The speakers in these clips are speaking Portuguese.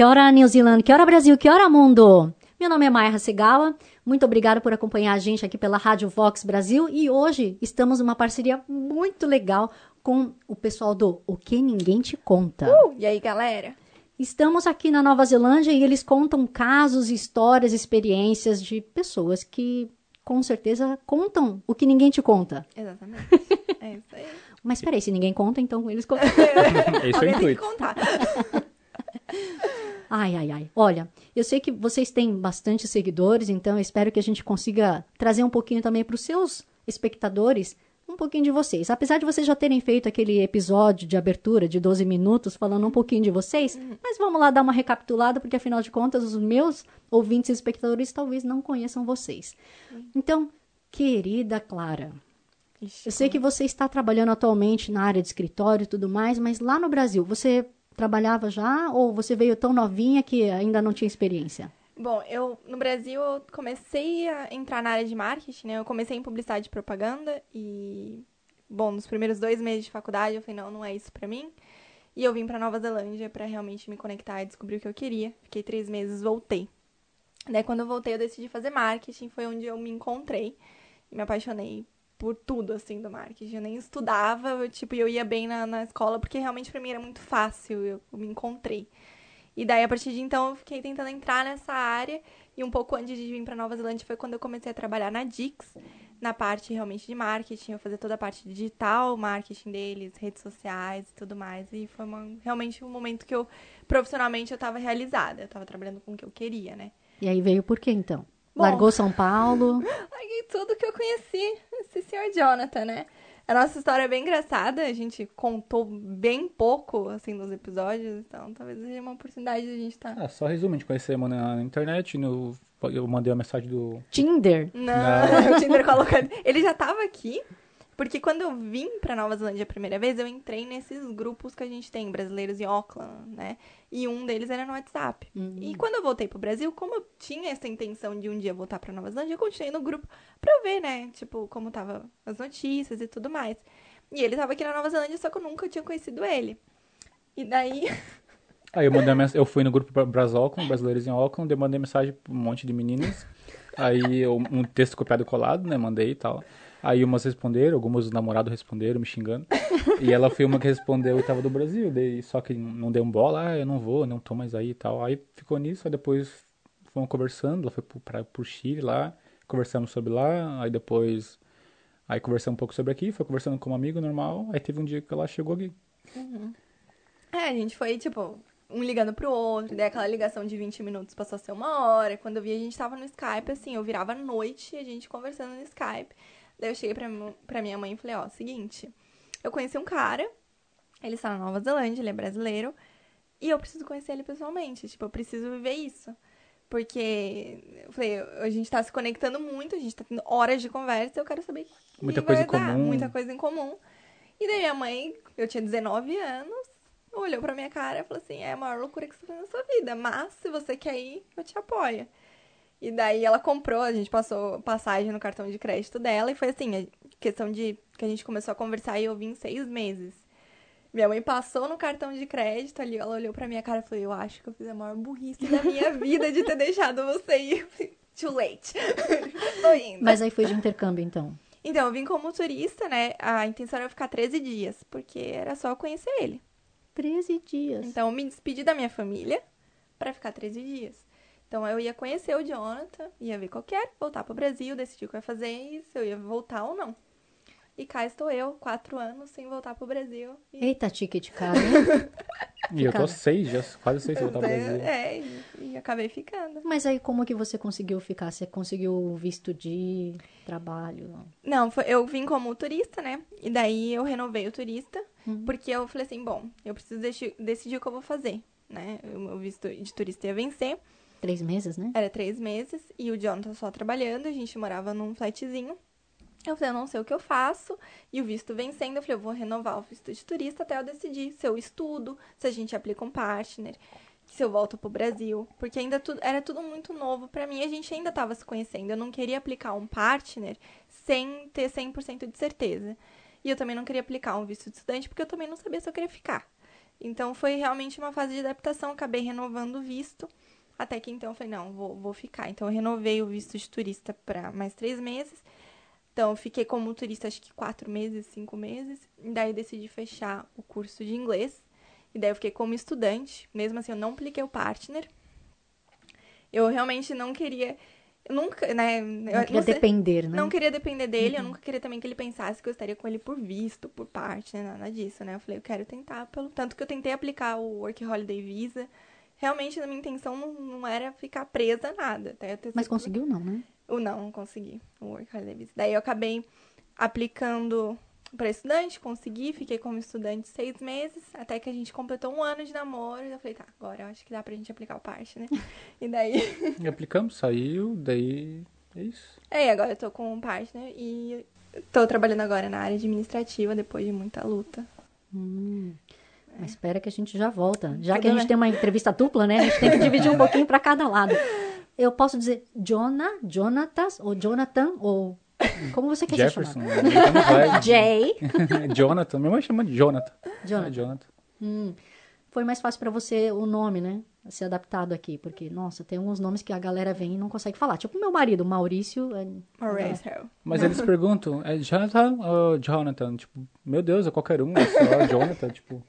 Kia ora, New Zealand! Kia ora, Brasil! Kia ora, mundo! Meu nome é Maia Hasegawa. Muito obrigada por acompanhar a gente aqui pela Rádio Vox Brasil. E hoje estamos numa parceria muito legal com o pessoal do O Que Ninguém Te Conta. Uh, e aí, galera? Estamos aqui na Nova Zelândia e eles contam casos, histórias, experiências de pessoas que com certeza contam o que ninguém te conta. Exatamente. É isso aí. Mas peraí, se ninguém conta, então eles contam. É o Alguém tem que intuito. contar. Ai, ai, ai. Olha, eu sei que vocês têm bastante seguidores, então eu espero que a gente consiga trazer um pouquinho também para os seus espectadores um pouquinho de vocês. Apesar de vocês já terem feito aquele episódio de abertura de 12 minutos falando um pouquinho de vocês, mas vamos lá dar uma recapitulada, porque afinal de contas os meus ouvintes e espectadores talvez não conheçam vocês. Então, querida Clara, Ixi, eu sei que você está trabalhando atualmente na área de escritório e tudo mais, mas lá no Brasil, você trabalhava já ou você veio tão novinha que ainda não tinha experiência? Bom, eu no Brasil eu comecei a entrar na área de marketing, né? Eu comecei em publicidade e propaganda e bom, nos primeiros dois meses de faculdade eu falei não, não é isso pra mim. E eu vim pra Nova Zelândia pra realmente me conectar e descobrir o que eu queria. Fiquei três meses, voltei. Daí quando eu voltei eu decidi fazer marketing, foi onde eu me encontrei e me apaixonei por tudo assim do marketing. Eu nem estudava, eu, tipo, eu ia bem na, na escola porque realmente pra mim era muito fácil, eu, eu me encontrei. E daí, a partir de então, eu fiquei tentando entrar nessa área. E um pouco antes de vir para Nova Zelândia foi quando eu comecei a trabalhar na Dix, na parte realmente de marketing. Eu fazia toda a parte digital, marketing deles, redes sociais e tudo mais. E foi uma- realmente um momento que eu, profissionalmente, eu estava realizada. Eu estava trabalhando com o que eu queria, né? E aí veio por quê então? Bom. Largou São Paulo? Larguei tudo que eu conheci, esse senhor Jonathan, né? A nossa história é bem engraçada, a gente contou bem pouco, assim, nos episódios, então talvez seja uma oportunidade de a gente estar... Ah, só resumo, a gente conhecemos na internet, no, eu mandei a mensagem do... Tinder? Não, o Tinder coloca. Ele já tava aqui, porque quando eu vim pra Nova Zelândia a primeira vez, eu entrei nesses grupos que a gente tem, brasileiros em Auckland, né? E um deles era no WhatsApp. E quando eu voltei pro Brasil, como eu tinha essa intenção de um dia voltar pra Nova Zelândia, eu continuei no grupo pra eu ver, né? Tipo, como tava as notícias e tudo mais. E ele tava aqui na Nova Zelândia, só que eu nunca tinha conhecido ele. E daí. Aí eu mandei a mens- eu fui no grupo Bra- Bras Auckland, brasileiros em Auckland, eu mandei mensagem pra um monte de meninas. Aí eu, um texto copiado e colado, né, mandei e tal. Aí umas responderam, algumas os namorados responderam, me xingando. E ela foi uma que respondeu e tava do Brasil, daí só que não deu um bola, ah, eu não vou, não tô mais aí e tal. Aí ficou nisso, aí depois fomos conversando, ela foi pro, pra, pro Chile lá, conversamos sobre lá, aí depois aí conversamos um pouco sobre aqui, foi conversando com um amigo normal, aí teve um dia que ela chegou aqui. É, a gente foi, tipo, um ligando pro outro, daí aquela ligação de 20 minutos passou a ser uma hora. Quando eu vi, a gente tava no Skype, assim, eu virava noite, a gente conversando no Skype. Daí eu cheguei pra, pra minha mãe e falei, ó, seguinte, eu conheci um cara, ele está na Nova Zelândia, ele é brasileiro, e eu preciso conhecer ele pessoalmente, tipo, eu preciso viver isso. Porque, eu falei, a gente tá se conectando muito, a gente tá tendo horas de conversa, eu quero saber que Muita vai coisa em dar, comum. Muita coisa em comum. E daí minha mãe, eu tinha 19 anos, olhou pra minha cara e falou assim: é a maior loucura que você fez na sua vida, mas se você quer ir, eu te apoio. E daí ela comprou, a gente passou passagem no cartão de crédito dela e foi assim, a questão de que a gente começou a conversar e eu vim seis meses. Minha mãe passou no cartão de crédito ali, ela olhou pra minha cara e falou: Eu acho que eu fiz a maior burrice da minha vida de ter deixado você ir. Too late. Tô indo. Mas aí foi de intercâmbio então. Então, eu vim como turista, né? A intenção era ficar 13 dias, porque era só eu conhecer ele. 13 dias. Então, eu me despedi da minha família pra ficar 13 dias. Então, eu ia conhecer o Jonathan, ia ver qual que era, voltar pro Brasil, decidir o que eu ia fazer e se eu ia voltar ou não. E cá estou eu, quatro anos, sem voltar pro Brasil. E... Eita, ticket hein? E eu tô seis, já, quase seis sem voltar pro Brasil. É, e, e acabei ficando. Mas aí como que você conseguiu ficar? Você conseguiu visto de trabalho? Não, foi- eu vim como turista, né? E daí eu renovei o turista. Porque eu falei assim, bom, eu preciso deci- decidir o que eu vou fazer, né? O meu visto de turista ia vencer. Três meses, né? Era três meses e o Jonathan só trabalhando, a gente morava num flatzinho. Eu falei, eu não sei o que eu faço. E o visto vencendo, eu falei, eu vou renovar o visto de turista até eu decidir se eu estudo, se a gente aplica um partner, se eu volto pro Brasil. Porque ainda tudo, era tudo muito novo pra mim, a gente ainda tava se conhecendo. Eu não queria aplicar um partner sem ter 100% de certeza. E eu também não queria aplicar um visto de estudante porque eu também não sabia se eu queria ficar. Então foi realmente uma fase de adaptação, acabei renovando o visto. Até que então eu falei, não, vou, vou ficar. Então eu renovei o visto de turista para mais três meses. Então eu fiquei como turista acho que quatro meses, cinco meses. E daí eu decidi fechar o curso de inglês. E daí eu fiquei como estudante. Mesmo assim, eu não apliquei o partner. Eu realmente não queria. Eu nunca, né? Não queria sei- depender, né? não queria depender dele, eu nunca queria também que ele pensasse que eu estaria com ele por visto, por parte, né? Nada disso, né? Eu falei, eu quero tentar, pelo tanto que eu tentei aplicar o Work Holiday Visa. Realmente, a minha intenção não, não era ficar presa a nada. Até eu ter Mas conseguiu não, né? o não, não consegui. O Work Holiday Visa. Daí eu acabei aplicando para estudante, consegui, fiquei como estudante seis meses, até que a gente completou um ano de namoro. E eu falei, tá, agora eu acho que dá pra gente aplicar o parte, né? e daí. E aplicamos, saiu, daí é isso. É, agora eu tô com um partner e tô trabalhando agora na área administrativa depois de muita luta. Hum. Mas espera que a gente já volta. Já Tudo que a gente bem. tem uma entrevista dupla, né? A gente tem que dividir um pouquinho para cada lado. Eu posso dizer Jonah, Jonatas, ou Jonathan, ou como você quer Jefferson, ser né? Vai. chamado? Jay. Jonathan, minha mãe chama de Jonathan. Jonathan. É, Jonathan. Hum. Foi mais fácil para você o nome, né? Ser adaptado aqui, porque, nossa, tem alguns nomes que a galera vem e não consegue falar. Tipo meu marido, Maurício. é- Mauricio. Mas eles perguntam, é Jonathan ou Jonathan? Tipo, meu Deus, é qualquer um, é só Jonathan, tipo.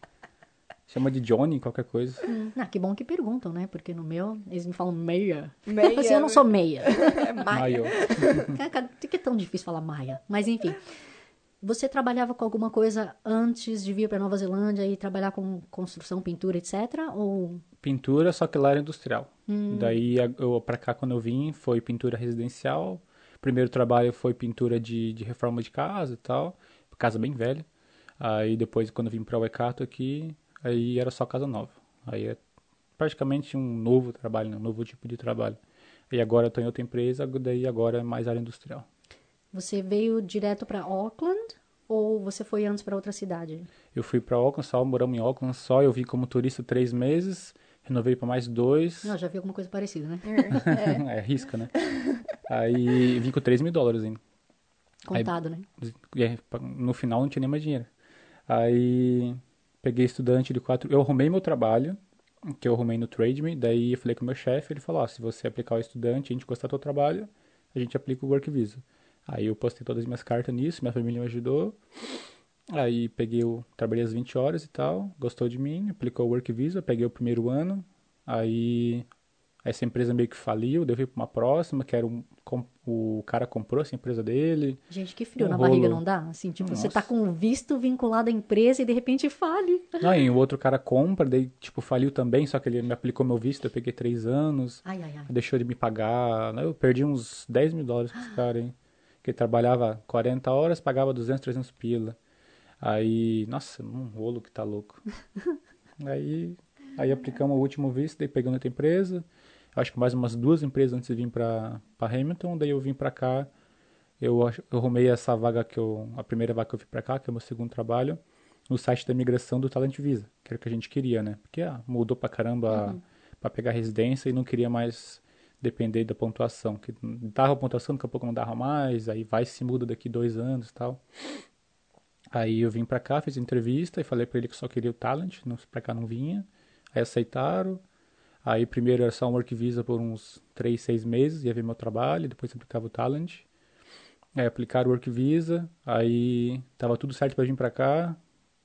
Chama de Johnny, qualquer coisa. Ah, que bom que perguntam, né? Porque no meu, eles me falam meia. Meia. Assim, eu não sou meia. É Maia. Maio. Cara, Por que é tão difícil falar Maia? Mas enfim. Você trabalhava com alguma coisa antes de vir para Nova Zelândia e trabalhar com construção, pintura, etc? Ou Pintura, só que lá era industrial. Daí, a- eu, pra cá, quando eu vim, foi pintura residencial. Primeiro trabalho foi pintura de, de reforma de casa e tal. Casa bem velha. Aí depois, quando eu vim pra Waikato aqui, aí era só casa nova. Aí é praticamente um novo trabalho, né? um novo tipo de trabalho. E agora eu tô em outra empresa, daí agora é mais área industrial. você veio direto para Auckland ou você foi antes para outra cidade? Eu fui pra Auckland só, moramos em Auckland só. Eu vim como turista três meses, renovei pra mais dois. Não, já vi alguma coisa parecida, né? é, risca, né? Aí vim com 3 mil dólares ainda. Contado, né? Aí, pa- no final não tinha nem mais dinheiro. Aí peguei estudante de quatro. Eu arrumei meu trabalho, que eu arrumei no TradeMe. Daí eu falei com o meu chefe, ele falou: ó, se você aplicar o estudante, a gente gostar do teu trabalho, a gente aplica o Work Visa. Aí eu postei todas as minhas cartas nisso, minha família me ajudou. Aí peguei o. Trabalhei as 20 horas e tal, gostou de mim, aplicou o Work Visa, peguei o primeiro ano. Aí essa empresa meio que faliu, daí eu fui pra uma próxima, que era um, o cara comprou essa empresa dele. Gente, que frio Um na barriga rolo. não dá? Assim, tipo, você Nossa. tá com visto vinculado à empresa e de repente fale. Não, e o outro cara compra, daí, tipo, faliu também, só que ele me aplicou meu visto, eu peguei três anos, Ai, ai, ai. deixou de me pagar. né, Eu perdi uns 10 mil dólares com esse cara, hein? Que trabalhava 40 horas, pagava 200, 300 pila. Aí, nossa, um rolo que tá louco. aí, aí aplicamos o último visto, daí pegamos outra empresa. Acho que mais umas duas empresas antes de vir pra Hamilton, daí eu vim pra cá. Eu, eu arrumei essa vaga que eu. A primeira vaga que eu vim pra cá, que é o meu segundo trabalho, no site da migração do Talent Visa, que era o que a gente queria, né? Porque ah, mudou pra caramba pra pegar residência e não queria mais depender da pontuação. Que dava a pontuação, daqui a pouco não dava mais, aí vai se muda daqui dois anos e tal. Aí eu vim pra cá, fiz entrevista e falei pra ele que só queria o talent, não, pra cá não vinha. Aí aceitaram. Aí primeiro era só um work visa por uns três, seis meses, ia ver meu trabalho, depois aplicava o talent. Aí aplicaram o work visa, aí tava tudo certo pra vir pra cá.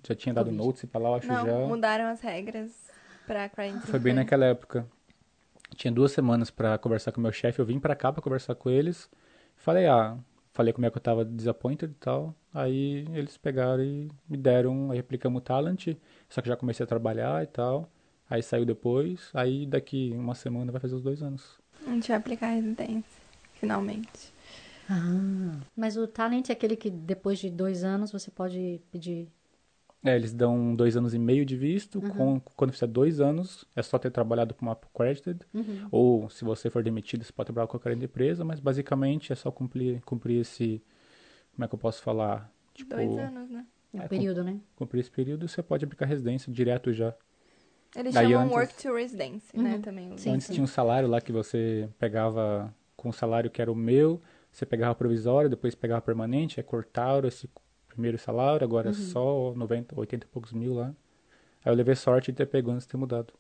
Já tinha dado Covid. notice pra lá, eu acho Não, já. mudaram as regras pra quarentena. Foi bem naquela época. Tinha duas semanas pra conversar com o meu chefe. Eu vim pra cá pra conversar com eles. Falei, ah, falei como é que eu tava disappointed e tal. Aí eles pegaram e me deram, aí aplicamos o talent. Só que já comecei a trabalhar e tal. Aí saiu depois. Aí daqui uma semana vai fazer os dois anos. A gente vai aplicar a residência, finalmente. Ah, mas o talent é aquele que depois de dois anos você pode pedir. É, eles dão dois anos e meio de visto. Uhum. Com, quando fizer dois anos, é só ter trabalhado para uma accredited. Uhum. Ou, se você for demitido, você pode trabalhar com qualquer empresa. Mas, basicamente, é só cumprir, cumprir esse... Como é que eu posso falar? Tipo, Dois anos, né? É É, o período, né? cumprir esse período, você pode aplicar residência direto já. Eles Daí chamam antes- work to residence, né? Uhum. Também. o- Sim, Antes sim. tinha um salário lá que você pegava com o salário que era o meu, você pegava provisório, depois pegava permanente, aí cortaram esse primeiro salário, agora é só 90, 80 e poucos mil lá. Aí eu levei sorte de ter pego antes de ter mudado.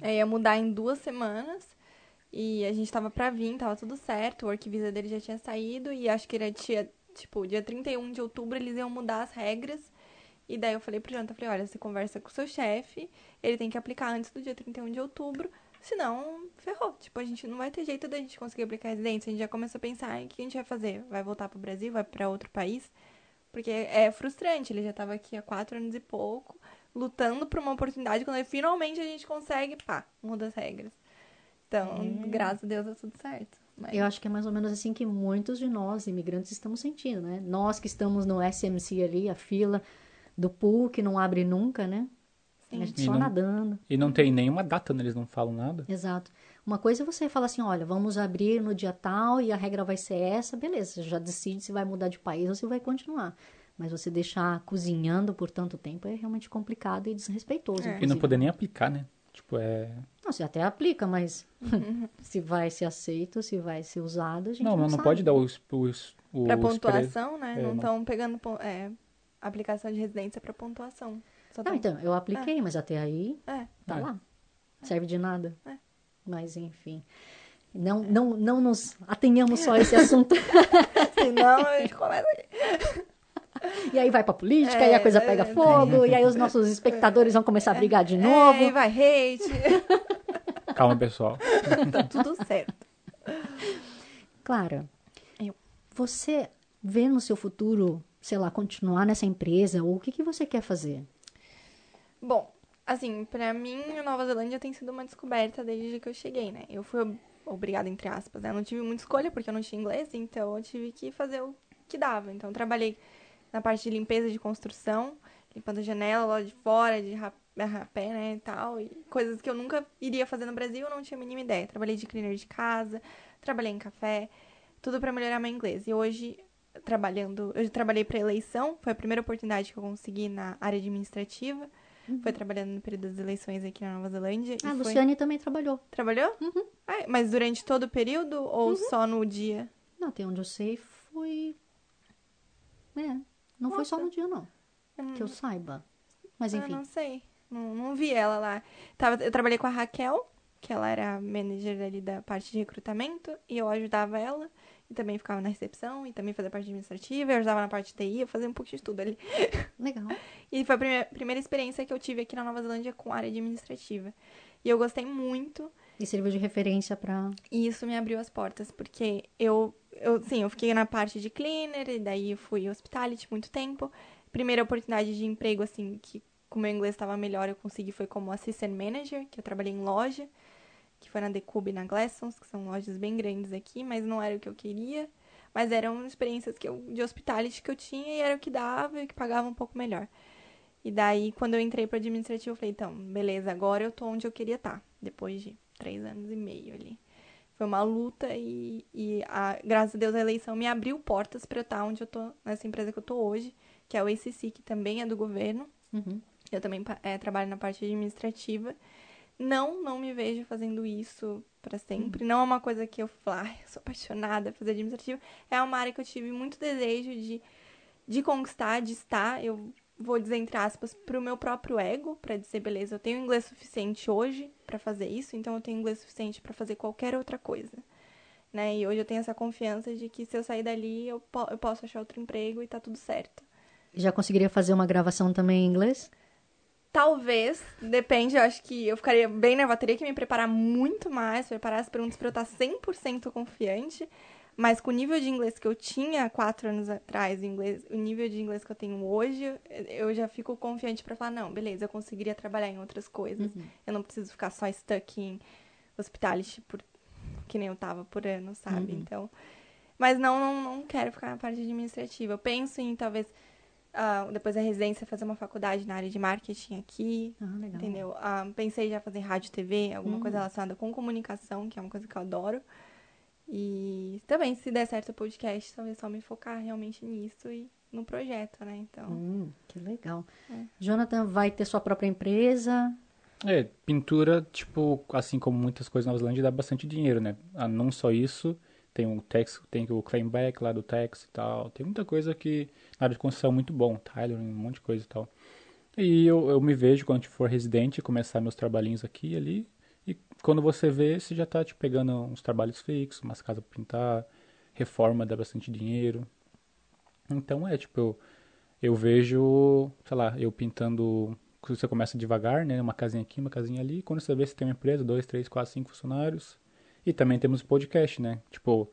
É, ia mudar em duas semanas. E a gente tava pra vir, tava tudo certo. O work visa dele já tinha saído. E acho que ele tinha, tipo, dia 31 de outubro eles iam mudar as regras. E daí eu falei pro Jonathan, falei, olha, você conversa com o seu chefe, ele tem que aplicar antes do dia 31 de outubro, senão ferrou. Tipo, a gente não vai ter jeito da gente conseguir aplicar residência. A gente já começa a pensar, "Ai, o que a gente vai fazer? Vai voltar pro Brasil? Vai pra outro país? Porque é frustrante, ele já tava aqui há quatro anos e pouco, lutando por uma oportunidade, quando aí finalmente a gente consegue, pá, muda as regras. Então, graças a Deus, deu tudo certo. Mas- Eu acho que é mais ou menos assim que muitos de nós, imigrantes, estamos sentindo, né? Nós que estamos no SMC ali, a fila do pool que não abre nunca, né? Sim. A gente E só não- nadando. E não tem nenhuma data, né? eles não falam nada. Exato. Uma coisa é você falar assim, olha, vamos abrir no dia tal e a regra vai ser essa, beleza, você já decide se vai mudar de país ou se vai continuar. Mas você deixar cozinhando por tanto tempo é realmente complicado e desrespeitoso. É. E não poder nem aplicar, né? Tipo, é... Não, você até aplica, mas se vai ser aceito, se vai ser usado, a gente Não, não, não, não sabe. pode dar os... os, os Pra pre- pontuação, né? É, não não- estão pegando é, aplicação de residência pra pontuação. Só Não, tão- então, eu apliquei, mas até aí É. tá É. lá. Serve de nada. É. Mas, enfim. Não, não, não nos atenhamos só a esse assunto. Senão a gente começa aqui. E aí vai pra política, É, e a coisa é, pega é. fogo, e aí os nossos espectadores vão começar a brigar de novo. É, e vai hate. Calma, pessoal. tá tudo certo. Clara, você vê no seu futuro, sei lá, continuar nessa empresa, ou o que, que você quer fazer? Bom, assim, pra mim, a Nova Zelândia tem sido uma descoberta desde que eu cheguei, né? Eu fui ob- obrigada, entre aspas, né? Eu não tive muita escolha porque eu não tinha inglês, então eu tive que fazer o que dava. Então, eu trabalhei na parte de limpeza de construção, limpando janela lá de fora, de ra- rapé, né, e tal. E coisas que eu nunca iria fazer no Brasil, eu não tinha a mínima ideia. Trabalhei de cleaner de casa, trabalhei em café, tudo pra melhorar meu inglês. E hoje, trabalhando, eu trabalhei pra eleição, foi a primeira oportunidade que eu consegui na área administrativa. Foi trabalhando no período das eleições aqui na Nova Zelândia. Ah, a foi... Luciane também trabalhou. Trabalhou? Ah, mas durante todo o período ou só no dia? Não, até onde eu sei, foi. É, não foi só Nossa. no dia, não. Que eu saiba. Mas Ah, enfim. não sei. Não, não vi ela lá. Tava, eu trabalhei com a Raquel, que ela era manager ali da parte de recrutamento, e eu ajudava ela. E também ficava na recepção, e também fazia parte administrativa, eu ajudava na parte de TI, eu fazia um pouquinho de tudo ali. Legal. E foi a primeira, primeira experiência que eu tive aqui na Nova Zelândia com área administrativa. E eu gostei muito. E serviu de referência pra. E isso me abriu as portas, porque eu, eu, sim, eu fiquei na parte de cleaner, e daí fui hospitality muito tempo. Primeira oportunidade de emprego, assim, que com o meu inglês estava melhor, eu consegui foi como assistant manager, que eu trabalhei em loja, que foi na Decube e na Glassons, que são lojas bem grandes aqui, mas não era o que eu queria. Mas eram experiências que eu, de hospitality que eu tinha e era o que dava e que pagava um pouco melhor. E daí, quando eu entrei para administrativo, eu falei, então, beleza, agora eu tô onde eu queria estar, depois de três anos e meio ali. Foi uma luta e, e a, graças a Deus a eleição me abriu portas para eu estar onde eu tô, nessa empresa que eu tô hoje, que é o ACC, que também é do governo. Uhum. Eu também eh, trabalho na parte administrativa. Não, não me vejo fazendo isso para sempre. Não é uma coisa que eu falo, "Ai, eu sou apaixonada por fazer administrativo. É uma área que eu tive muito desejo de, de conquistar, de estar. Eu vou dizer entre aspas pro meu próprio ego, para dizer, beleza, eu tenho inglês suficiente hoje para fazer isso, então eu tenho inglês suficiente para fazer qualquer outra coisa. Né? E hoje eu tenho essa confiança de que se eu sair dali, eu, po- eu posso achar outro emprego e tá tudo certo. Já conseguiria fazer uma gravação também em inglês? Talvez, depende, eu acho que eu ficaria bem nervosa, teria que me preparar muito mais, preparar as perguntas para eu estar 100% confiante, mas com o nível de inglês que eu tinha quatro anos atrás, o, inglês, o nível de inglês que eu tenho hoje, eu já fico confiante para falar, não, beleza, eu conseguiria trabalhar em outras coisas, eu não preciso ficar só stuck em hospitality, por, que nem eu tava por ano, sabe? Então, mas não, não, não quero ficar na parte administrativa, eu penso em talvez Ah, depois da residência, fazer uma faculdade na área de marketing aqui. Ah, legal. Entendeu? Ah, pensei já fazer rádio, TV, alguma coisa relacionada com comunicação, que é uma coisa que eu adoro. E também, se der certo o podcast, talvez só me focar realmente nisso e no projeto, né? Então, Hum, que legal. É. Jonathan vai ter sua própria empresa. É, pintura, tipo, assim como muitas coisas na Nova Zelândia, dá bastante dinheiro, né? Ah, não só isso, tem o Tex, tem o claimback lá do Tex e tal. Tem muita coisa que na área de construção é muito bom, Tyler, um monte de coisa e tal. E eu, eu me vejo quando for residente, começar meus trabalhinhos aqui e ali. E quando você vê, você já tá tipo, pegando uns trabalhos fixos, umas casas pra pintar, reforma dá bastante dinheiro. Então é, tipo, eu, eu vejo, sei lá, eu pintando. Você começa devagar, né? Uma casinha aqui, uma casinha ali. Quando você vê, você tem uma empresa, dois, três, quatro, cinco funcionários. E também temos podcast, né? Tipo,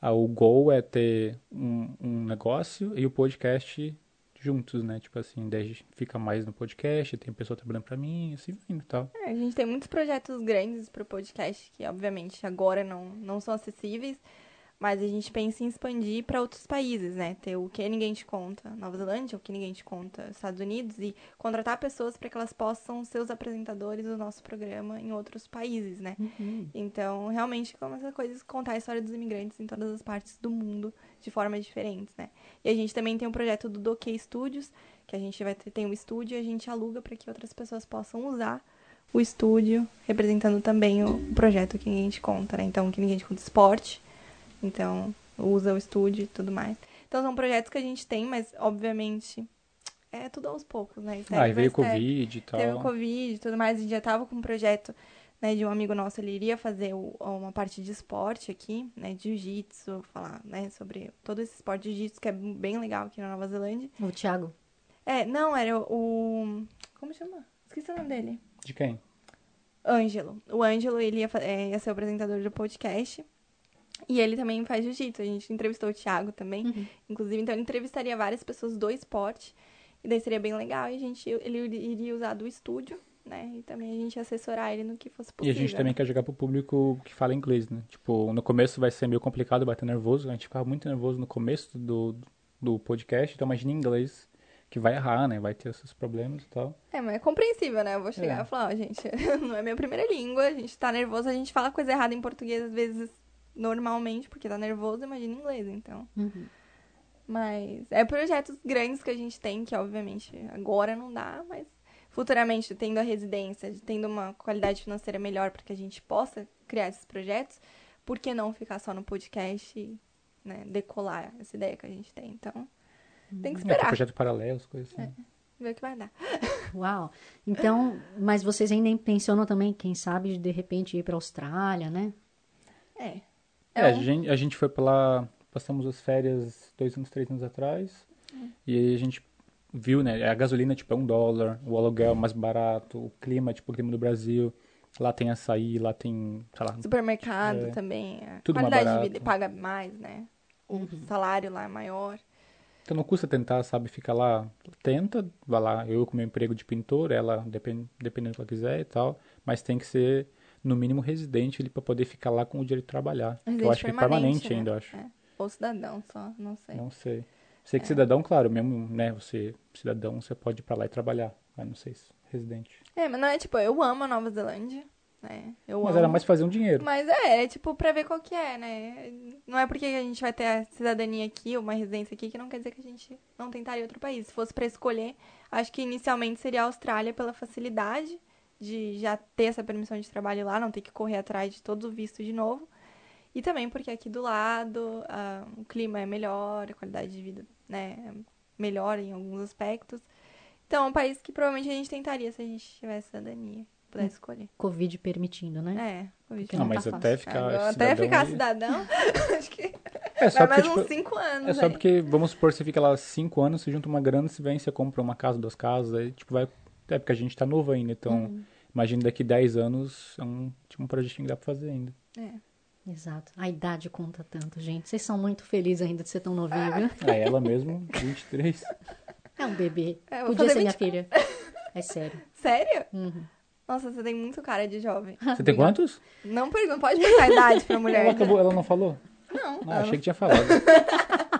o goal é ter um, um negócio e o podcast juntos, né? Tipo assim, daí fica mais no podcast, tem pessoa trabalhando pra mim, assim, e tal. é, a gente tem muitos projetos grandes pro podcast que, obviamente, agora não, não são acessíveis. Mas a gente pensa em expandir para outros países, né? Ter o que ninguém te conta, Nova Zelândia, o que ninguém te conta, Estados Unidos, e contratar pessoas para que elas possam ser os apresentadores do nosso programa em outros países, né? Então, realmente, como essa coisa, contar a história dos imigrantes em todas as partes do mundo de formas diferentes, né? E a gente também tem um projeto do Doque Studios, que a gente vai ter tem um estúdio e a gente aluga para que outras pessoas possam usar o estúdio, representando também o projeto que ninguém te conta, né? Então, que ninguém te conta esporte, então usa o estúdio e tudo mais. Então, são projetos que a gente tem, mas, obviamente, é tudo aos poucos, né? Step Aí by veio. Covid e tal. Teve o Covid e tudo mais, a gente já tava com um projeto, né, de um amigo nosso, ele iria fazer o- uma parte de esporte aqui, né, de jiu-jitsu, falar, né, sobre todo esse esporte de jiu-jitsu que é bem legal aqui na Nova Zelândia. O Thiago. É, não, era o... como chama? Esqueci o nome dele. De quem? Ângelo. O Ângelo, ele ia, é, ia ser o apresentador do podcast. E ele também faz jiu-jitsu. A gente entrevistou o Thiago também. Inclusive, então ele entrevistaria várias pessoas do esporte. E daí seria bem legal. E a gente, ele iria usar do estúdio, né? E também a gente ia assessorar ele no que fosse E possível. a gente também né? quer jogar pro público que fala inglês, né? Tipo, no começo vai ser meio complicado, vai estar nervoso. A gente ficava muito nervoso no começo do, do podcast, então imagina em inglês, que vai errar, né? Vai ter esses problemas e tal. É, mas é compreensível, né? Eu vou chegar É. e falar, ó, gente, não é minha primeira língua, a gente tá nervoso, a gente fala coisa errada em português às vezes normalmente, porque tá nervoso, imagina inglês, então. Uhum. Mas é projetos grandes que a gente tem, que obviamente agora não dá, mas futuramente, tendo a residência, tendo uma qualidade financeira melhor para que a gente possa criar esses projetos, por que não ficar só no podcast e né, decolar essa ideia que a gente tem? Então, tem que É, tem esperar, projeto paralelos, coisas assim. ver o que vai dar. Uau. Então, mas vocês ainda intencionam também, quem sabe, de, repente ir pra Austrália, né? É. É, a um- gente, a gente foi pra lá, passamos as férias dois anos, três anos atrás. E aí a gente viu, né? A gasolina, tipo, é um dólar, o aluguel é mais barato, o clima, tipo, o clima do Brasil. Lá tem açaí, lá tem, sei lá, Supermercado É. também. A Tudo mais qualidade de barato. vida paga mais, né? O salário lá é maior. Então não custa tentar, sabe, ficar lá, tenta, vai lá, eu com meu emprego de pintor, ela depend, dependendo do que ela quiser e tal, mas tem que ser no mínimo residente ali pra poder ficar lá com o direito de trabalhar. eu acho que é permanente né? ainda, eu acho. É. Ou cidadão só, não sei. Não sei. É. Sei que cidadão, claro, mesmo, né, você cidadão, você pode ir pra lá e trabalhar, mas não sei se residente. É, mas não é tipo, eu amo a Nova Zelândia, né? Eu Mas amo. era mais fazer um dinheiro. Mas é, é tipo pra ver qual que é, né? Não é porque a gente vai ter a cidadania aqui, ou uma residência aqui, que não quer dizer que a gente não tentaria outro país. Se fosse pra escolher, acho que inicialmente seria a Austrália pela facilidade de já ter essa permissão de trabalho lá, não ter que correr atrás de todo o visto de novo. E também porque aqui do lado ah, o clima é melhor, a qualidade de vida né, é melhor em alguns aspectos. Então é um país que provavelmente a gente tentaria se a gente tivesse cidadania, pudesse escolher. Covid permitindo, né? É, Covid Não, não mas tá até ficar Agora, cidadão até ficar cidadão, acho que É só porque, mais tipo, uns cinco anos é só aí. porque, vamos supor, você fica lá cinco anos, você junta uma grana, você vem, você compra uma casa, duas casas, aí, tipo, vai... É porque a gente tá novo ainda, então, Uhum. imagina daqui 10 anos, é um, tipo, um projetinho que dá pra fazer ainda. É. Exato. A idade conta tanto, gente. Vocês são muito felizes ainda de ser tão novinho, viu? Ah, ela mesmo, 23. É um bebê. É, Podia ser minha filha. É sério. Sério? Uhum. Nossa, você tem muito cara de jovem. Você tem quantos? Não pergunta, pode perguntar a idade pra mulher. Ela, né? acabou, ela não falou? Não, Ah, achei que tinha falado.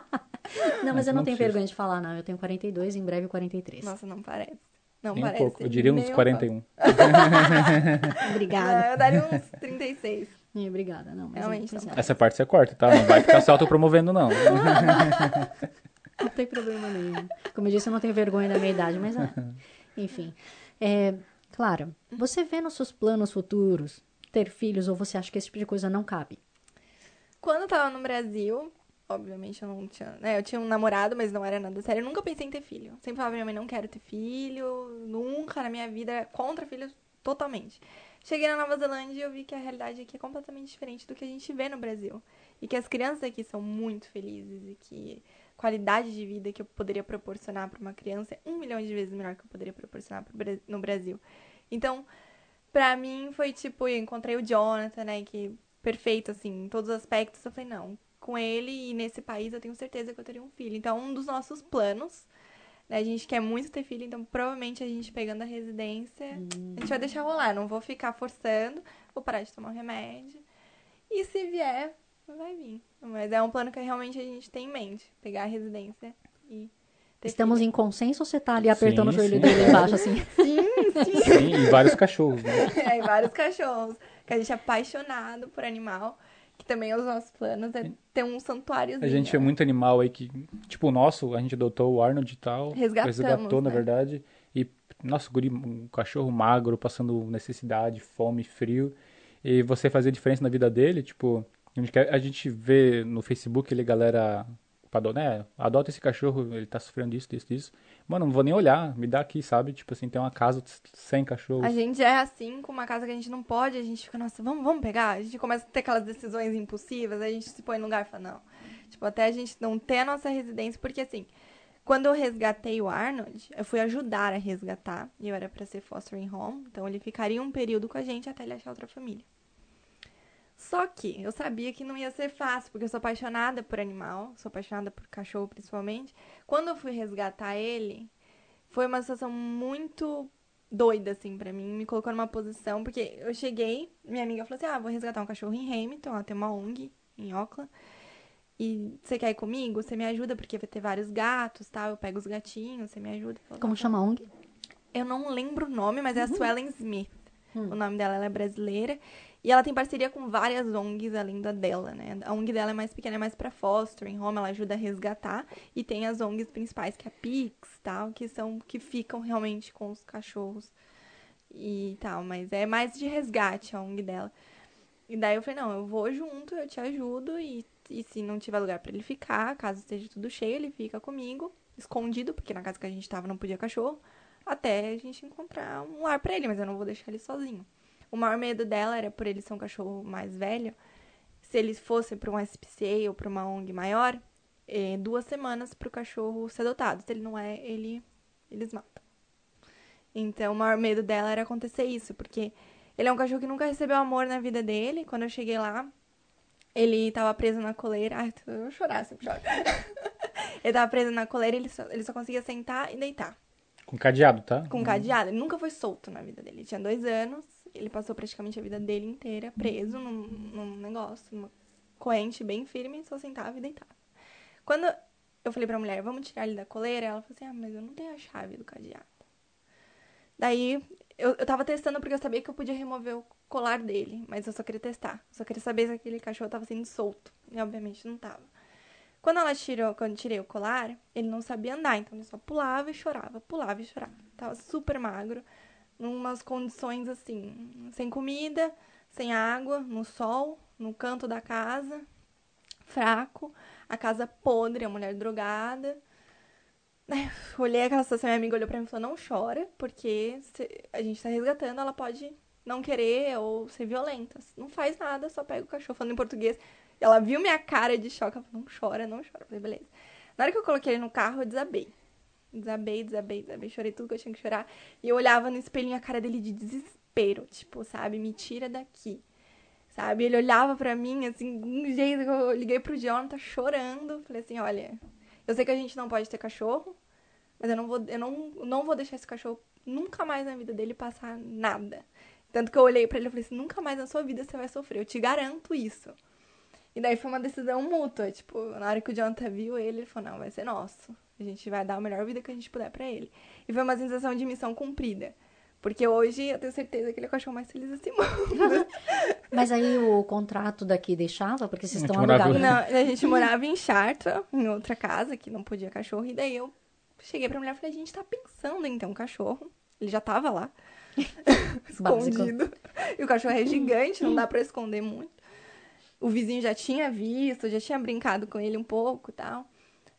Não, mas eu não não tenho precisa. vergonha de falar, não. Eu tenho 42, em breve 43. Nossa, não parece. Não Nem um parece. pouco. Eu diria uns nem um 41. pouco. Obrigada. É, Eu daria uns 36. Ih, Obrigada, não. Mas Realmente pois não. é, Essa parte você corta, tá? Não vai ficar se autopromovendo, não. não tem problema nenhum. Como eu disse, eu não tenho vergonha da minha idade, mas é. Enfim. É, claro, você vê nos seus planos futuros ter filhos ou você acha que esse tipo de coisa não cabe? Quando eu tava no Brasil, obviamente eu não tinha. Né, eu tinha um namorado, mas não era nada sério. Eu nunca pensei em ter filho. Sempre falava minha mãe, não quero ter filho. Nunca na minha vida, contra filhos, totalmente. Cheguei na Nova Zelândia e eu vi que a realidade aqui é completamente diferente do que a gente vê no Brasil. E que as crianças aqui são muito felizes e que a qualidade de vida que eu poderia proporcionar para uma criança é um milhão de vezes melhor que eu poderia proporcionar no Brasil. Então, pra mim foi tipo, eu encontrei o Jonathan, né, que perfeito assim, em todos os aspectos. Eu falei, não, com ele e nesse país eu tenho certeza que eu teria um filho. Então, um dos nossos planos, né, a gente quer muito ter filho, então provavelmente a gente pegando a residência, a gente vai deixar rolar, não vou ficar forçando, vou parar de tomar o remédio. E se vier, vai vir. Mas é um plano que realmente a gente tem em mente, pegar a residência e Estamos filho. em consenso ou você tá ali apertando Sim, o joelho sim. dele embaixo, assim? Sim, e vários cachorros, né? É, e vários cachorros. Que a gente é apaixonado por animal. Que também é os nossos planos é ter um santuáriozinho. A gente é muito animal aí que, tipo o nosso, a gente adotou o Arnold e tal. Resgatamos, Resgatou, na né? verdade. E, nosso guri, um cachorro magro, passando necessidade, fome, frio. E você fazer diferença na vida dele, tipo, a gente, quer- a gente vê no Facebook ele, galera, ado- né, adota esse cachorro, ele tá sofrendo disso, disso, disso. Mano, não vou nem olhar, me dá aqui, sabe? Tipo assim, tem uma casa sem cachorros. A gente é assim, com uma casa que a gente não pode, a gente fica, nossa, vamos, vamos pegar? A gente começa a ter aquelas decisões impulsivas, a gente se põe no lugar e fala, não. Tipo, até a gente não ter a nossa residência, porque assim, quando eu resgatei o Arnold, eu fui ajudar a resgatar, e eu era pra ser fostering home, então ele ficaria um período com a gente até ele achar outra família. Só que eu sabia que não ia ser fácil, porque eu sou apaixonada por animal, sou apaixonada por cachorro principalmente. Quando eu fui resgatar ele, foi uma situação muito doida, assim, pra mim. Me colocou numa posição, porque eu cheguei, minha amiga falou assim: ah, vou resgatar um cachorro em Hamilton, ela tem uma ONG em Auckland. E você quer ir comigo? Você me ajuda, porque vai ter vários gatos, tal. Eu pego os gatinhos, você me ajuda. Falei, Como "Tá chama a ONG? eu não lembro o nome, mas é a Swellen Smith. Hum. O nome dela ela é brasileira. E ela tem parceria com várias ONGs além da dela, né? A ONG dela é mais pequena, é mais pra fostering home, ela ajuda a resgatar. E tem as ONGs principais, que é a Pix, tal, que são que ficam realmente com os cachorros e tal. Mas é mais de resgate a ONG dela. E daí eu falei, não, eu vou junto, eu te ajudo. E, e se não tiver lugar pra ele ficar, caso esteja tudo cheio, ele fica comigo, escondido, porque na casa que a gente tava não podia cachorro até a gente encontrar um lar pra ele, mas eu não vou deixar ele sozinho. O maior medo dela era por ele ser um cachorro mais velho. Se ele fosse pra um SPCA ou pra uma ONG maior, é, duas semanas pro cachorro ser adotado. Se ele não é, ele eles matam. Então, o maior medo dela era acontecer isso, porque ele é um cachorro que nunca recebeu amor na vida dele. Quando eu cheguei lá, ele tava preso na coleira. Ai, eu vou chorar, sempre choro. ele tava preso na coleira, ele só, ele só conseguia sentar e deitar Com cadeado, tá? com cadeado. Ele nunca foi solto na vida dele. Ele tinha dois anos, ele passou praticamente a vida dele inteira preso num, num negócio, numa corrente bem firme, só sentava e deitava. Quando eu falei pra mulher, vamos tirar ele da coleira, ela falou assim: ah, mas eu não tenho a chave do cadeado. Daí eu, eu tava testando porque eu sabia que eu podia remover o colar dele, mas eu só queria testar. Só queria saber se aquele cachorro tava sendo solto. E obviamente não tava. Quando ela tirou, quando tirei o colar, ele não sabia andar, então ele só pulava e chorava, pulava e chorava. Tava super magro, numas condições assim, sem comida, sem água, no sol, no canto da casa, fraco, a casa podre, a mulher drogada. Né, Olhei aquela situação, minha amiga olhou pra mim e falou: Não chora, porque a gente tá resgatando, ela pode não querer ou ser violenta. Não faz nada, só pega o cachorro falando em português. Ela viu minha cara de choque, ela falou: Não chora, não chora. Eu falei: Beleza. Na hora que eu coloquei ele no carro, eu desabei. Desabei, desabei, desabei. Chorei tudo que eu tinha que chorar. E eu olhava no espelhinho a cara dele de desespero. Tipo, sabe? Me tira daqui. Sabe? Ele olhava pra mim, assim, de um jeito que eu liguei pro Jonathan chorando. Falei assim: Olha, eu sei que a gente não pode ter cachorro, mas eu não vou, eu não, não vou deixar esse cachorro nunca mais na vida dele passar nada. Tanto que eu olhei pra ele e falei assim: Nunca mais na sua vida você vai sofrer. Eu te garanto isso. E daí foi uma decisão mútua. Tipo, na hora que o Jonathan viu ele, ele falou: não, vai ser nosso. A gente vai dar a melhor vida que a gente puder pra ele. E foi uma sensação de missão cumprida. Porque hoje eu tenho certeza que ele é o cachorro mais feliz desse mundo. Mas aí o contrato daqui deixava, porque vocês estão alugados. Não, a gente morava em Chartres, em outra casa, que não podia cachorro. E daí eu cheguei pra mulher e falei, a gente tá pensando em ter um cachorro. Ele já tava lá, Básico. escondido. E o cachorro é gigante, não dá pra esconder muito. O vizinho já tinha visto, já tinha brincado com ele um pouco e tal.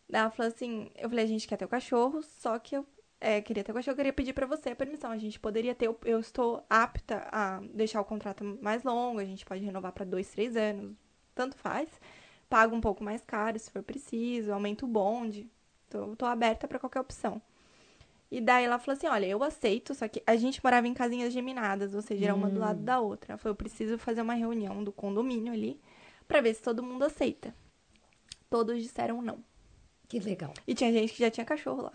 Daí ela falou assim, eu falei, a gente quer ter o cachorro, só que eu é, queria ter o cachorro, eu queria pedir pra você a permissão. A gente poderia ter, eu, estou apta a deixar o contrato mais longo, a gente pode renovar pra dois, três anos, tanto faz. Pago um pouco mais caro se for preciso, aumento o bonde. Tô, tô aberta pra qualquer opção. E daí ela falou assim: olha, eu aceito, só que a gente morava em casinhas geminadas, ou seja, era uma do lado da outra. Ela falou: eu preciso fazer uma reunião do condomínio ali pra ver se todo mundo aceita. Todos disseram não. Que legal. E tinha gente que já tinha cachorro lá.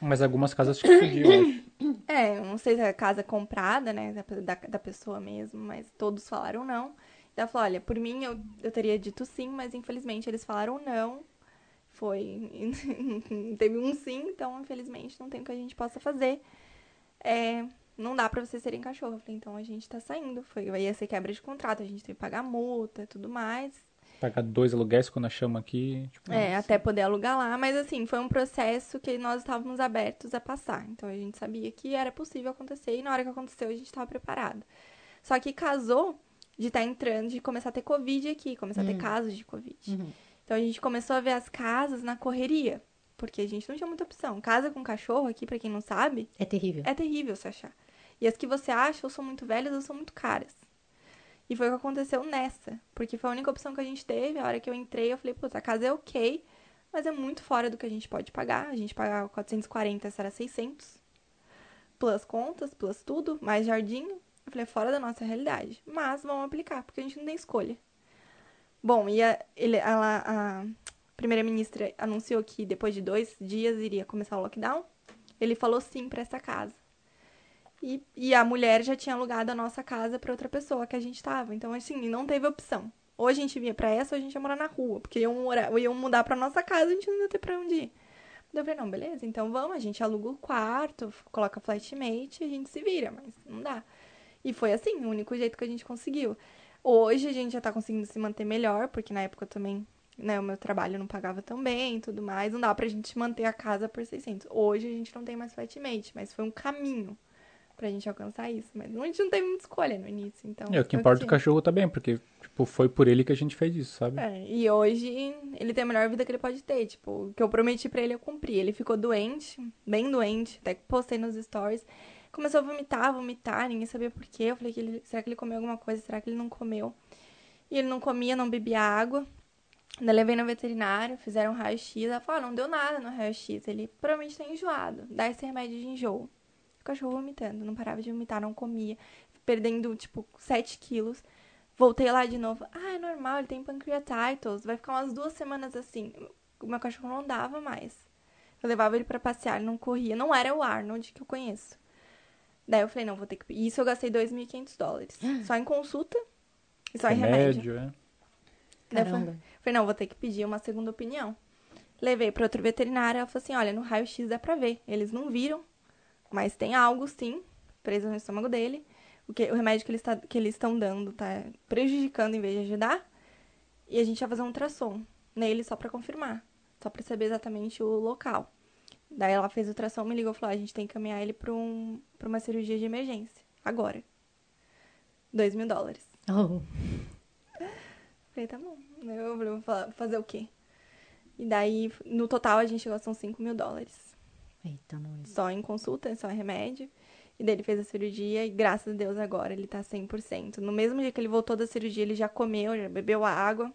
Mas algumas casas acho. É, não sei se é casa comprada, né, da, da, pessoa mesmo, mas todos falaram não. Ela falou, olha, por mim eu, eu teria dito sim, mas infelizmente eles falaram não. Foi, teve um sim, então infelizmente não tem o que a gente possa fazer. É, não dá pra vocês serem cachorro. Eu falei, então a gente tá saindo. Foi, ia ser quebra de contrato, a gente tem que pagar multa e tudo mais. Pagar dois aluguéis quando a chama aqui. Tipo, É, até poder alugar lá, mas assim, foi um processo que nós estávamos abertos a passar. Então a gente sabia que era possível acontecer e na hora que aconteceu a gente estava preparado. Só que casou de estar entrando, de começar a ter Covid aqui, começar a ter casos de Covid. Então a gente começou a ver as casas na correria, porque a gente não tinha muita opção. Casa com cachorro aqui, pra quem não sabe, É terrível. é terrível se achar. E as que você acha ou são muito velhas ou são muito caras. E foi o que aconteceu nessa. Porque foi a única opção que a gente teve. A hora que eu entrei, eu falei, putz, a casa é ok, mas é muito fora do que a gente pode pagar. A gente pagava 440, essa era 600. Plus contas, plus tudo, mais jardim. Eu falei, é fora da nossa realidade. Mas vamos aplicar, porque a gente não tem escolha. Bom, e a, ele, a primeira-ministra anunciou que depois de dois dias iria começar o lockdown. Ele falou sim para essa casa. E, e a mulher já tinha alugado a nossa casa para outra pessoa que a gente tava. Então, assim, não teve opção. Ou a gente vinha para essa ou a gente ia morar na rua. Porque iam, morar, iam mudar pra nossa casa a gente não ia ter pra onde ir. Eu falei, não, beleza, então vamos, a gente aluga o quarto, coloca flatmate e a gente se vira, mas não dá. E foi assim, o único jeito que a gente conseguiu. Hoje a gente já tá conseguindo se manter melhor, porque na época também, né, o meu trabalho não pagava tão bem e tudo mais, não dá pra gente manter a casa por 600. Hoje a gente não tem mais flatmate, mas foi um caminho pra gente alcançar isso. Mas a gente não teve muita escolha no início, então... É, o que importa é o cachorro tá bem, porque, tipo, foi por ele que a gente fez isso, sabe? É, e hoje ele tem a melhor vida que ele pode ter. Tipo, o que eu prometi pra ele eu cumpri. Ele ficou doente, bem doente, até que postei nos stories. Começou a vomitar, vomitar, ninguém sabia por quê. Eu falei, que ele, será que ele comeu alguma coisa? Será que ele não comeu? E ele não comia, não bebia água. Ainda levei no veterinário, fizeram um raio-x. Ela falou, ah, não deu nada no raio-x. Ele provavelmente tá enjoado. Dá esse remédio de enjoo. O cachorro vomitando, não parava de vomitar, não comia. Perdendo, tipo, 7 quilos. Voltei lá de novo. Ah, é normal, ele tem pancreatitis. Vai ficar umas duas semanas assim. O meu cachorro não andava mais. Eu levava ele pra passear, ele não corria. Não era o Arnold que eu conheço. Daí eu falei, não, vou ter que... Isso eu gastei 2.500 dólares. Só em consulta e só em remédio. Remédio, é. Daí eu falei, Caramba. falei, não, vou ter que pedir uma segunda opinião. Levei para outro veterinário, ela falou assim, olha, no raio-x dá pra ver. Eles não viram, mas tem algo, sim, preso no estômago dele. O, que, o remédio que eles, tá, que eles estão dando tá prejudicando em vez de ajudar. E a gente vai fazer um ultrassom nele só pra confirmar. Só pra saber exatamente o local. Daí ela fez o ultrassom, me ligou e falou, ah, a gente tem que encaminhar ele pra, um, pra uma cirurgia de emergência. Agora. Dois mil dólares. Oh, Falei, tá bom. Eu falei, vou fa- fazer o quê? E daí, no total, a gente gastou 5 mil dólares. Eita. Só em consulta, só em remédio. E daí ele fez a cirurgia e, graças a Deus, agora ele tá 100%. No mesmo dia que ele voltou da cirurgia, ele já comeu, já bebeu a água.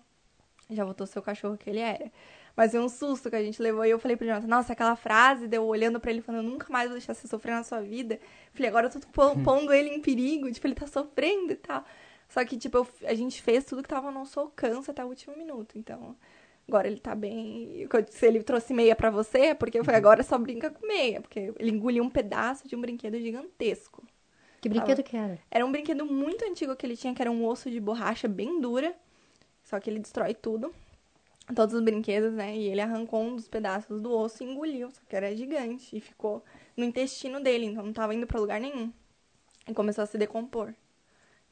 Já voltou a ser o cachorro que ele era. Mas foi um susto que a gente levou. E eu falei pro Jonathan, nossa, aquela frase, deu olhando pra ele, falando, eu nunca mais vou deixar você sofrer na sua vida. Falei, agora eu tô po- pondo ele em perigo. Tipo, ele tá sofrendo e tal. Só que, tipo, eu- a gente fez tudo que tava ao nosso alcance até o último minuto. Então, agora ele tá bem. Se ele trouxe meia pra você, é porque eu falei, agora só brinca com meia. Porque ele engoliu um pedaço de um brinquedo gigantesco. Que brinquedo que era? Era um brinquedo muito antigo que ele tinha, que era um osso de borracha bem dura. Só que ele destrói tudo, todos os brinquedos, né? E ele arrancou um dos pedaços do osso e engoliu, só que era gigante. E ficou no intestino dele, então não tava indo pra lugar nenhum. E começou a se decompor.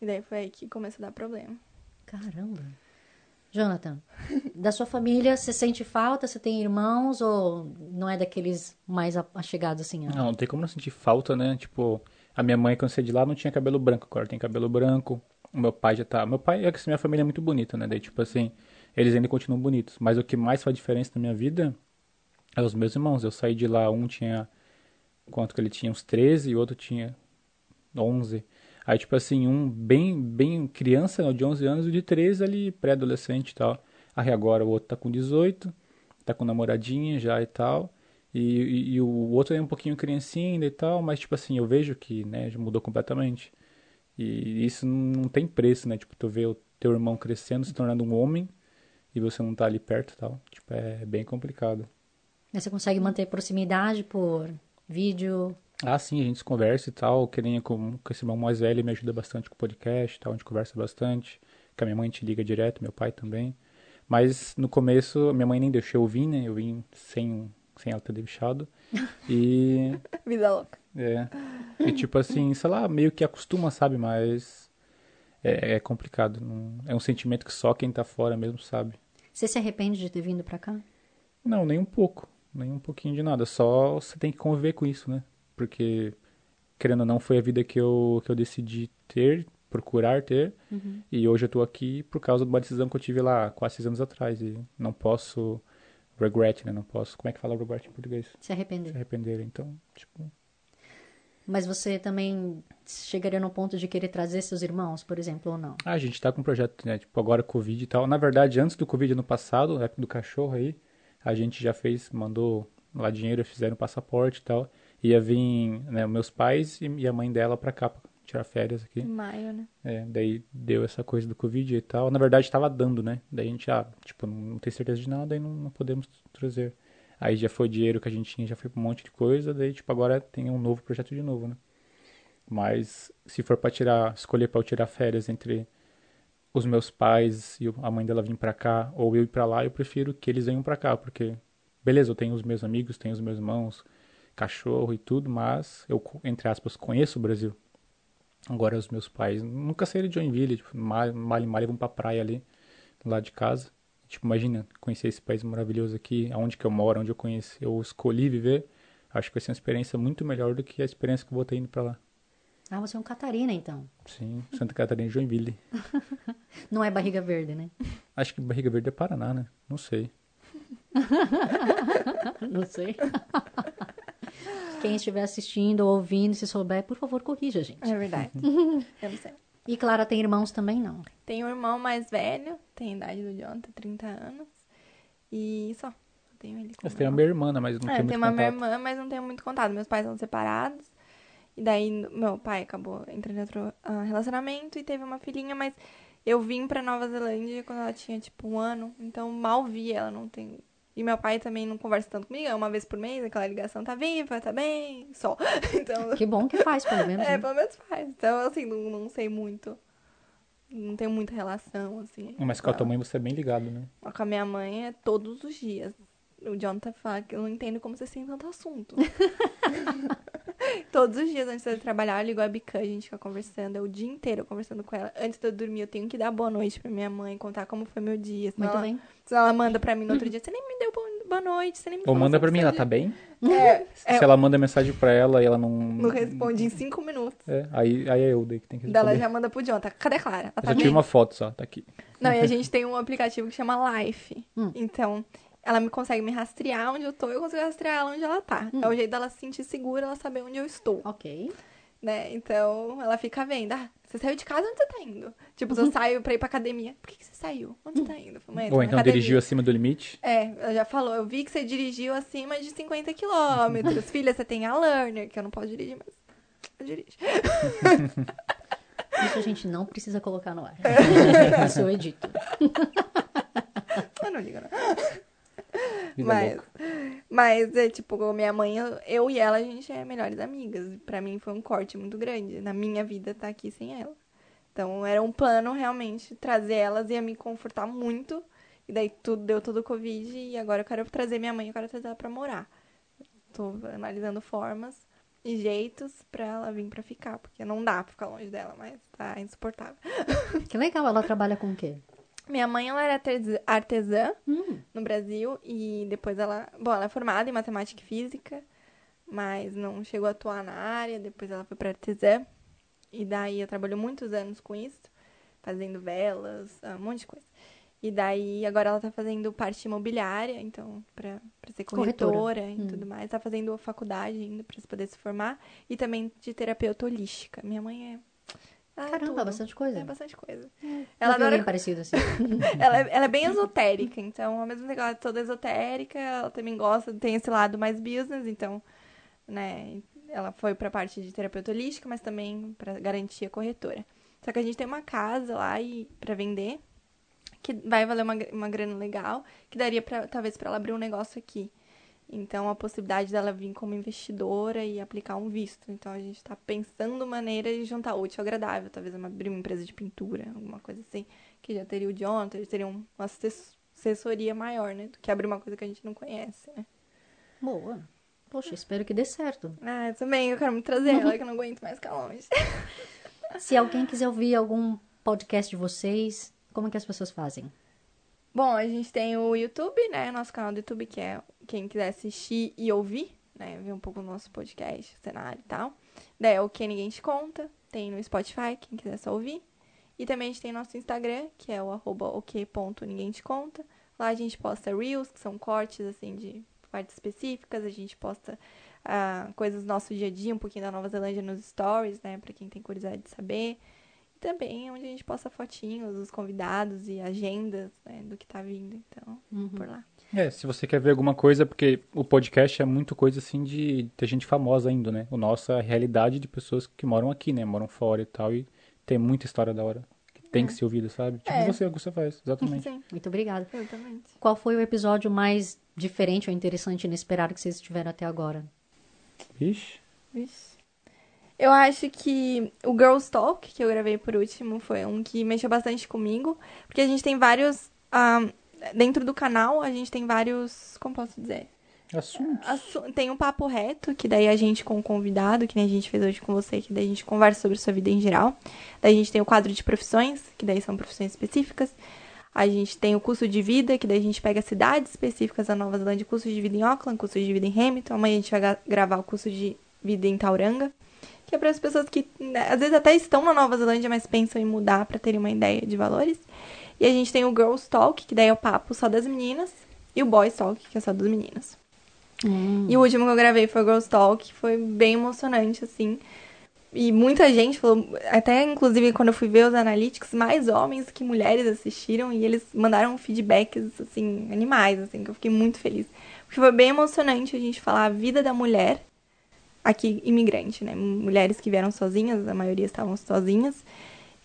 E daí foi aí que começou a dar problema. Caramba. Jonathan, da sua família, você sente falta? Você tem irmãos ou não é daqueles mais achegados assim? Não, não tem como não sentir falta, né? Tipo, a minha mãe, quando eu saí de lá, não tinha cabelo branco, agora tem cabelo branco. O meu pai já tá. Meu pai é que assim, minha família é muito bonita, né? Daí, tipo assim, eles ainda continuam bonitos. Mas o que mais faz diferença na minha vida é os meus irmãos. Eu saí de lá, um tinha. Quanto que ele tinha? Uns 13 e o outro tinha 11. Aí, tipo assim, um bem, bem criança, né, de 11 anos, e o de 13 ali, pré-adolescente e tal. Aí agora o outro tá com 18, tá com namoradinha já e tal. E, e, e o outro é um pouquinho criancinha ainda e tal, mas, tipo assim, eu vejo que, né, já mudou completamente. E isso não tem preço, né? Tipo, tu vê o teu irmão crescendo, se tornando um homem, e você não tá ali perto e tal. Tipo, é bem complicado. Mas Você consegue manter proximidade por vídeo? Ah, sim, a gente se conversa e tal, que nem com, com esse irmão mais velho, me ajuda bastante com o podcast e tal, a gente conversa bastante. Com a minha mãe a gente liga direto, meu pai também. Mas no começo, minha mãe nem deixou eu vir, né? Eu vim sem, sem ela ter deixado. E, Vida louca. é, e tipo assim, sei lá, meio que acostuma, sabe? Mas é, é complicado. não- é um sentimento que só quem tá fora mesmo sabe. Você se arrepende de ter vindo pra cá? Não, nem um pouco. Nem um pouquinho de nada. Só você tem que conviver com isso, né? Porque, querendo ou não, foi a vida que eu, que eu decidi ter, procurar ter. E hoje eu tô aqui por causa de uma decisão que eu tive lá quase seis anos atrás. E não posso regret, né? Não posso. Como é que fala regret em português? Se arrepender? Se arrepender. Então, tipo. Mas você também chegaria no ponto de querer trazer seus irmãos, por exemplo, ou não? Ah, a gente tá com um projeto, né? Tipo, agora Covid e tal. Na verdade, antes do Covid ano passado, na época do cachorro aí, a gente já fez, mandou lá dinheiro, fizeram passaporte e tal. Ia vir, né, meus pais e a mãe dela pra cá, tirar férias aqui. Em maio, né? É, daí deu essa coisa do Covid e tal. Na verdade, tava dando, né? Daí a gente, ah, tipo, não, tem certeza de nada e não, não podemos trazer. Aí já foi dinheiro que a gente tinha, já foi pra um monte de coisa. Daí, tipo, agora tem um novo projeto de novo, né? Mas se for pra tirar, escolher pra eu tirar férias entre os meus pais e a mãe dela vir pra cá ou eu ir pra lá, eu prefiro que eles venham pra cá, porque beleza, eu tenho os meus amigos, tenho os meus irmãos, cachorro e tudo, mas eu, entre aspas, conheço o Brasil. Agora os meus pais nunca saíram de Joinville, tipo, mal mal e mal vão pra praia ali, lá de casa. Tipo, imagina, conhecer esse país maravilhoso aqui, aonde que eu moro, onde eu conheci, eu escolhi viver. Acho que vai ser uma experiência muito melhor do que a experiência que eu vou ter indo pra lá. Ah, você é um Catarina, então. Sim, Santa Catarina e Joinville. Não é barriga verde, né? Acho que Barriga Verde é Paraná, né? Não sei. Não sei. Quem estiver assistindo ou ouvindo, se souber, por favor, corrija, gente. É verdade. eu não sei. E Clara tem irmãos também, não? Tem um irmão mais velho, tem a idade do Jonathan, 30 anos. E só. Eu tenho ele Você tem uma minha irmã, né? mas não É, tem tem muito uma minha contato. irmã, mas não tenho muito contato. Meus pais são separados. E daí, meu pai acabou entrando em outro ah, relacionamento e teve uma filhinha, mas eu vim pra Nova Zelândia quando ela tinha, tipo, um ano. Então, mal vi ela, não tem... E meu pai também não conversa tanto comigo, é uma vez por mês, aquela ligação tá viva, tá bem, só. Então, Que bom que faz, pelo menos. é, né? pelo menos faz. Então, assim, não, não sei muito. Não tenho muita relação, assim. Mas com a tua mãe você é bem ligado, né? Com a minha mãe é todos os dias. O Jonathan fala que eu não entendo como vocês têm tanto assunto. todos os dias antes de eu trabalhar, eu ligo a Bican, a gente fica conversando. É o dia inteiro conversando com ela. Antes de eu dormir, eu tenho que dar boa noite pra minha mãe, contar como foi meu dia. Senão, Muito ela, bem. senão ela manda pra mim no outro dia, você nem me deu bo- boa noite, você nem me Ou manda pra mim, ela tá dia." bem? É, é, Se ela manda mensagem pra ela e ela não. não responde em cinco minutos. É, aí, aí é eu daí que tem que Daí ela responder. já manda pro Jonathan. Cadê a Clara? Ela Eu tá só bem? tiro uma foto só, tá aqui. Não, e a gente tem um aplicativo que chama Life. Hum. Então, ela me consegue me rastrear onde eu tô, eu consigo rastrear ela onde ela tá. Hum. É o jeito dela se sentir segura, ela saber onde eu estou, Ok. né? Então, ela fica vendo, ah, você saiu de casa, onde você tá indo? Tipo, Uhum. se eu saio pra ir pra academia, por que, que você saiu? Onde você tá indo? Eu falo, "Mãe, eu tô Ou na então academia." dirigiu acima do limite. É, ela já falou, eu vi que você dirigiu acima de 50 quilômetros. Filha, você tem a Learner, que eu não posso dirigir, mas eu dirijo. Isso a gente não precisa colocar no ar. Isso eu edito. Eu não ligo, não. Vida Mas, louca. mas é tipo, minha mãe, eu, eu e ela, a gente é melhores amigas. Pra mim foi um corte muito grande. Na minha vida tá aqui sem ela. Então era um plano realmente trazer elas ia me confortar muito. E daí tudo deu todo o Covid e agora eu quero trazer minha mãe, eu quero trazer ela pra morar. Tô analisando formas e jeitos pra ela vir pra ficar, porque não dá pra ficar longe dela, mas tá insuportável. Que legal, ela trabalha com o quê? Minha mãe, ela era artes- artesã Hum, no Brasil e depois ela, bom, ela é formada em matemática e física, mas não chegou a atuar na área, depois ela foi para artesã e daí ela trabalhou muitos anos com isso, fazendo velas, ah, um monte de coisa. E daí agora ela tá fazendo parte imobiliária, então para ser Corretora. corretora, e Hum. tudo mais, tá fazendo faculdade ainda para poder se formar e também de terapeuta holística. Minha mãe é ah, caramba, tudo. bastante coisa. É bastante coisa. Ela Ela vi adora parecido assim. ela, é- ela é bem esotérica, então, ao mesmo tempo que ela é toda esotérica, ela também gosta, tem esse lado mais business, então, né, ela foi pra parte de terapeuta holística, mas também pra garantia corretora. Só que a gente tem uma casa lá e para vender, que vai valer uma, uma grana legal, que daria pra, talvez pra ela abrir um negócio aqui. Então, a possibilidade dela vir como investidora e aplicar um visto. Então, a gente tá pensando maneira de juntar útil ao agradável. Talvez uma- abrir uma empresa de pintura, alguma coisa assim que já teria o Jonathan, já teria um- uma assess- assessoria maior, né? Do que abrir uma coisa que a gente não conhece, né? Boa. Poxa, espero que dê certo. Ah, eu também, eu quero muito trazer ela, que eu não aguento mais ficar longe. Se alguém quiser ouvir algum podcast de vocês, como é que as pessoas fazem? Bom, a gente tem o YouTube, né? Nosso canal do YouTube, que é quem quiser assistir e ouvir, né? Ver um pouco do nosso podcast, cenário e tal. Daí é o Que Ninguém Te Conta. Tem no Spotify, quem quiser só ouvir. E também a gente tem nosso Instagram, que é o arroba ok.ninguém te conta. Lá a gente posta Reels, que são cortes, assim, de partes específicas. A gente posta ah, coisas do nosso dia a dia, um pouquinho da Nova Zelândia nos stories, né? Pra quem tem curiosidade de saber. Também onde a gente posta fotinhos dos convidados e agendas, né? Do que tá vindo. Então, por lá. É, se você quer ver alguma coisa, porque o podcast é muito coisa assim de ter gente famosa ainda, né? O nosso é a realidade de pessoas que moram aqui, né? Moram fora e tal, e tem muita história da hora. Que tem que ser ouvida, sabe? Tipo É. você, o que você faz, exatamente. Sim, Muito obrigada. exatamente. Qual foi o episódio mais diferente ou interessante e inesperado que vocês tiveram até agora? Vixe. Vixe. Eu acho que o Girls Talk, que eu gravei por último, foi um que mexeu bastante comigo. Porque a gente tem vários. dentro do canal, a gente tem vários. Como posso dizer? Assunto. Assu- Tem um papo reto, que daí a gente com o convidado, que nem a gente fez hoje com você, que daí a gente conversa sobre sua vida em geral. Daí a gente tem o quadro de profissões, que daí são profissões específicas. A gente tem o curso de vida, que daí a gente pega cidades específicas da Nova Zelândia, curso de vida em Auckland, curso de vida em Hamilton. Amanhã a gente vai gra- gravar o curso de vida em Tauranga, que é para as pessoas que né, às vezes até estão na Nova Zelândia, mas pensam em mudar para terem uma ideia de valores. E a gente tem o Girls Talk, que daí é o papo só das meninas, e o Boys Talk, que é só dos meninos. E o último que eu gravei foi o Girls Talk, foi bem emocionante, assim. E muita gente falou, até inclusive quando eu fui ver os analytics, mais homens que mulheres assistiram e eles mandaram feedbacks, assim, animais, assim, que eu fiquei muito feliz. Porque foi bem emocionante a gente falar a vida da mulher aqui, imigrante, né? Mulheres que vieram sozinhas, a maioria estavam sozinhas.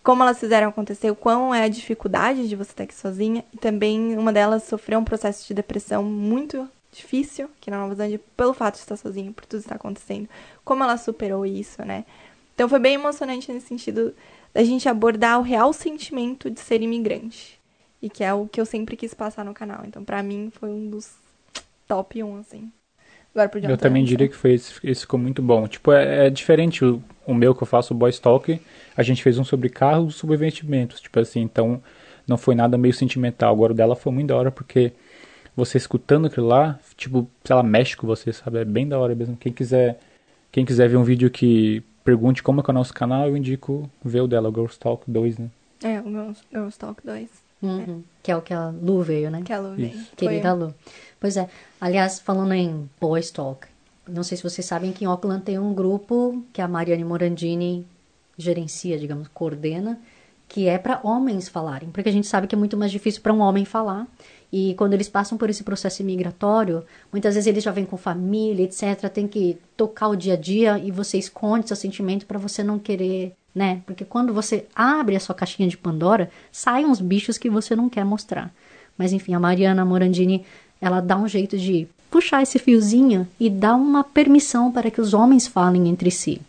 Como elas fizeram acontecer, quão é a dificuldade de você estar aqui sozinha. E também uma delas sofreu um processo de depressão muito difícil aqui na Nova Zelândia pelo fato de estar sozinha, por tudo está acontecendo. Como ela superou isso, né? Então foi bem emocionante nesse sentido da gente abordar o real sentimento de ser imigrante. E que é o que eu sempre quis passar no canal. Então, pra mim, foi um dos top 1, assim. Agora pro Eu Jonathan, também não sei. diria que foi esse, esse ficou muito bom. Tipo, é, é diferente o, o meu que eu faço, o Boy Talk. A gente fez um sobre carros, sobre investimentos. Tipo assim, então não foi nada meio sentimental. Agora o dela foi muito da hora porque você escutando aquilo lá, tipo, sei lá, mexe com você, sabe? É bem da hora mesmo. Quem quiser, quem quiser ver um vídeo que pergunte como é que é o nosso canal, eu indico ver o dela, o Girls Talk 2, né? É, o Girls Talk 2. Uhum. Que é o que a Lu veio, né? Que a Lu veio. Isso. Querida Foi- Lu. Pois é. Aliás, falando em Boys Talk, não sei se vocês sabem que em Auckland tem um grupo que a Mariane Morandini gerencia, digamos, coordena, que é para homens falarem, porque a gente sabe que é muito mais difícil para um homem falar. E quando eles passam por esse processo imigratório, muitas vezes eles já vêm com família, etc. Tem que tocar o dia a dia e você esconde seu sentimento para você não querer, né? Porque quando você abre a sua caixinha de Pandora, saem uns bichos que você não quer mostrar. Mas enfim, a Mariana Morandini, ela dá um jeito de puxar esse fiozinho e dar uma permissão para que os homens falem entre si.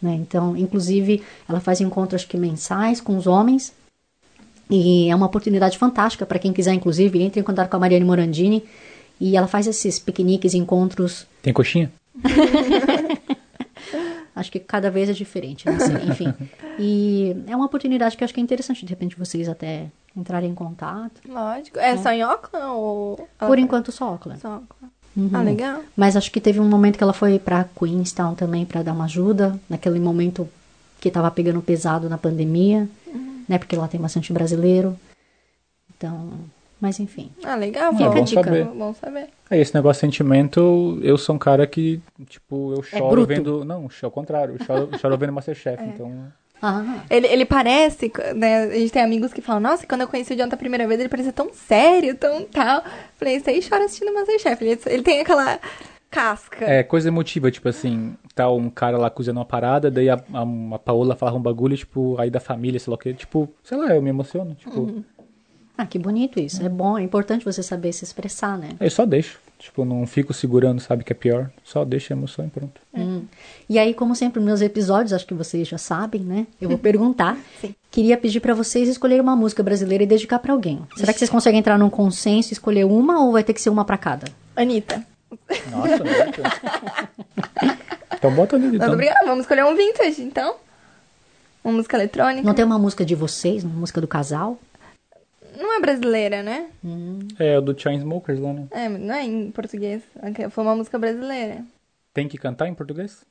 Né? Então, inclusive, ela faz encontros que mensais com os homens. E é uma oportunidade fantástica para quem quiser, inclusive, entre em contato com a Mariane Morandini. E ela faz esses piqueniques, encontros. Tem coxinha? Acho que cada vez é diferente, não sei, enfim. E é uma oportunidade que eu acho que é interessante, de repente, vocês até entrarem em contato. Lógico. É só em Auckland ou... Por enquanto, só Auckland. Só Auckland. Ah, legal. Mas acho que teve um momento que ela foi para Queenstown também para dar uma ajuda, naquele momento que estava pegando pesado na pandemia, né? Porque lá tem bastante brasileiro. Então, mas enfim. Ah, legal. É, Fica a bom dica. saber. Bom saber. É, esse negócio de sentimento, eu sou um cara que, tipo, eu choro bruto. vendo. Não, ao contrário, eu choro, eu choro vendo Masterchef, então. Ah, Ele, ele parece, né? A gente tem amigos que falam, nossa, quando eu conheci o Jonathan a primeira vez, ele parecia tão sério, tão tal. Falei, isso aí chora assistindo Masterchef. Ele, ele tem aquela casca. É, coisa emotiva, tipo assim, tá um cara lá cozinhando uma parada, daí a, a, a Paola fala um bagulho, tipo, aí da família, sei lá o quê, tipo, sei lá, eu me emociono, tipo, ah, que bonito isso. É bom, é importante você saber se expressar, né? eu só deixo, tipo, não fico segurando, sabe, que é pior, só deixo a emoção e pronto. Hum. E aí, como sempre, nos meus episódios, acho que vocês já sabem, né? Eu vou perguntar. Sim. Queria pedir pra vocês escolherem uma música brasileira e dedicar pra alguém. Será que vocês conseguem entrar num consenso e escolher uma ou vai ter que ser uma pra cada? Anitta. Nossa. Então bota Muito então. obrigada. Vamos escolher um vintage, então. Uma música eletrônica. Não tem uma música de vocês, uma música do casal? Não é brasileira, né? É, o do Chainsmokers lá, né? É, não é em português. Foi uma música brasileira. Tem que cantar em português?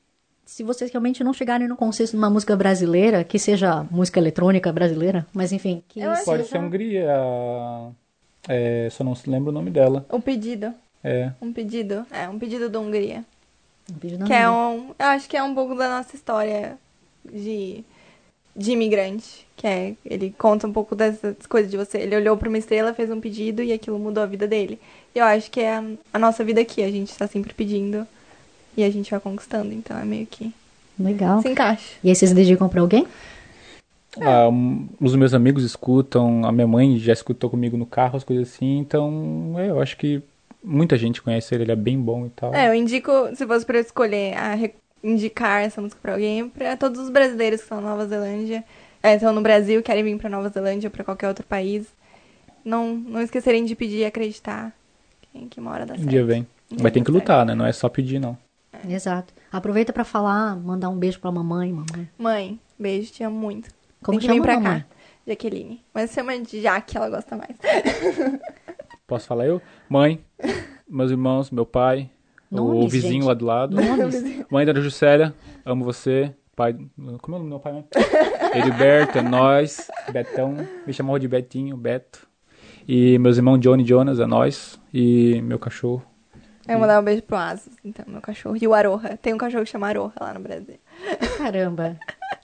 Se vocês realmente não chegarem no consenso de uma música brasileira, que seja música eletrônica brasileira, mas enfim, que Eu Pode ser já- Hungria, é, só não se lembra o nome dela. O pedido. É, Um pedido. É, um pedido da Hungria. um vídeo da Que é um. Eu acho que é um pouco da nossa história de, de imigrante. Que é. Ele conta um pouco dessas coisas de você. Ele olhou pra uma estrela, fez um pedido e aquilo mudou a vida dele. E eu acho que é a, a nossa vida aqui. A gente tá sempre pedindo e a gente vai conquistando. Então é meio que. Legal. Se encaixa. E aí vocês dedicam pra alguém? Ah, um, os meus amigos escutam, a minha mãe já escutou comigo no carro, as coisas assim, então é, eu acho que muita gente conhece ele, ele é bem bom e tal. É, eu indico, se fosse pra eu escolher, a indicar essa música pra alguém, pra todos os brasileiros que estão na Nova Zelândia, é, estão no Brasil, querem vir pra Nova Zelândia ou pra qualquer outro país, não, não esquecerem de pedir e acreditar quem que mora da um dia vem. Um Vai dia ter que lutar, né? Não é só pedir, não. Exato. Aproveita pra falar, mandar um beijo pra mamãe, mamãe. Mãe, beijo, te amo muito. Como Tem que chama pra mamãe? cá. Jaqueline. Mas chama de Jaque, ela gosta mais. Posso falar eu? Mãe, meus irmãos, meu pai, o Nomes, vizinho gente. lá do lado. Nomes. Mãe da Juscelia, amo você. Pai, como é o nome do meu pai mesmo? Heriberto, é nós. Betão, me chamou de Betinho, Beto. E meus irmãos Johnny e Jonas, é nós. E meu cachorro. Eu vou dar um beijo pro Asus, então, meu cachorro. E o Aroha. Tem um cachorro que chama Aroha lá no Brasil. Caramba.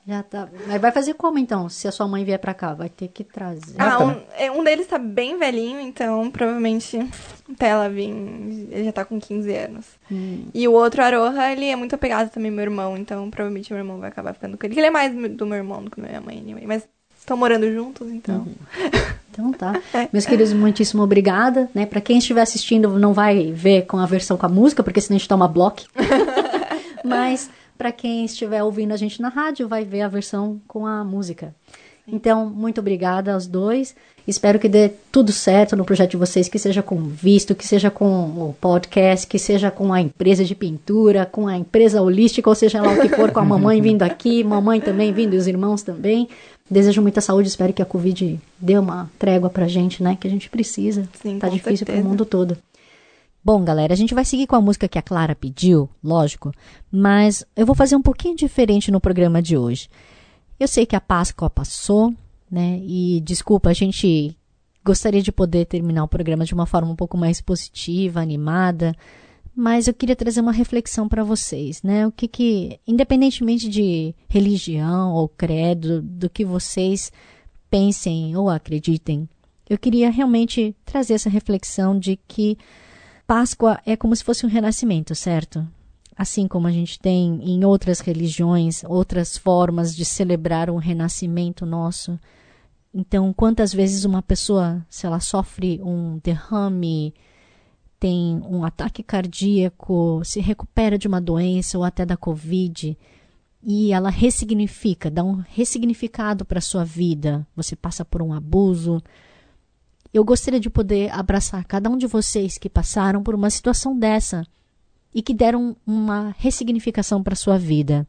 Já tá. Mas vai fazer como então? Se a sua mãe vier pra cá, vai ter que trazer. Ah, um, né? é, um deles tá bem velhinho, então provavelmente até ela vir, ele já tá com 15 anos. Hum. E o outro, Aroha, ele é muito apegado também ao meu irmão, então provavelmente meu irmão vai acabar ficando com ele. Ele é mais do meu irmão do que da minha mãe, anyway. Mas estão morando juntos, então. Então tá. Meus queridos, muitíssimo obrigada. Né? Para quem estiver assistindo, não vai ver com a versão com a música, porque senão a gente toma bloco. Mas para quem estiver ouvindo a gente na rádio, vai ver a versão com a música. Então, muito obrigada aos dois. Espero que dê tudo certo no projeto de vocês, que seja com visto, que seja com o podcast, que seja com a empresa de pintura, com a empresa holística, ou seja lá o que for, com a mamãe vindo aqui, mamãe também vindo e os irmãos também. Desejo muita saúde, espero que a Covid dê uma trégua pra gente, né? Que a gente precisa. Sim, tá difícil pro certeza. mundo todo. Bom, galera, a gente vai seguir com a música que a Clara pediu, lógico, mas eu vou fazer um pouquinho diferente no programa de hoje. Eu sei que a Páscoa passou, né? E desculpa, a gente gostaria de poder terminar o programa de uma forma um pouco mais positiva, animada, mas eu queria trazer uma reflexão para vocês, né? O que que, independentemente de religião ou credo, do que vocês pensem ou acreditem, eu queria realmente trazer essa reflexão de que Páscoa é como se fosse um renascimento, certo? Assim como a gente tem em outras religiões, outras formas de celebrar um renascimento nosso. Então, quantas vezes uma pessoa, se ela sofre um derrame, tem um ataque cardíaco, se recupera de uma doença ou até da Covid, e ela ressignifica, dá um ressignificado para a sua vida. Você passa por um abuso. Eu gostaria de poder abraçar cada um de vocês que passaram por uma situação dessa e que deram uma ressignificação para sua vida.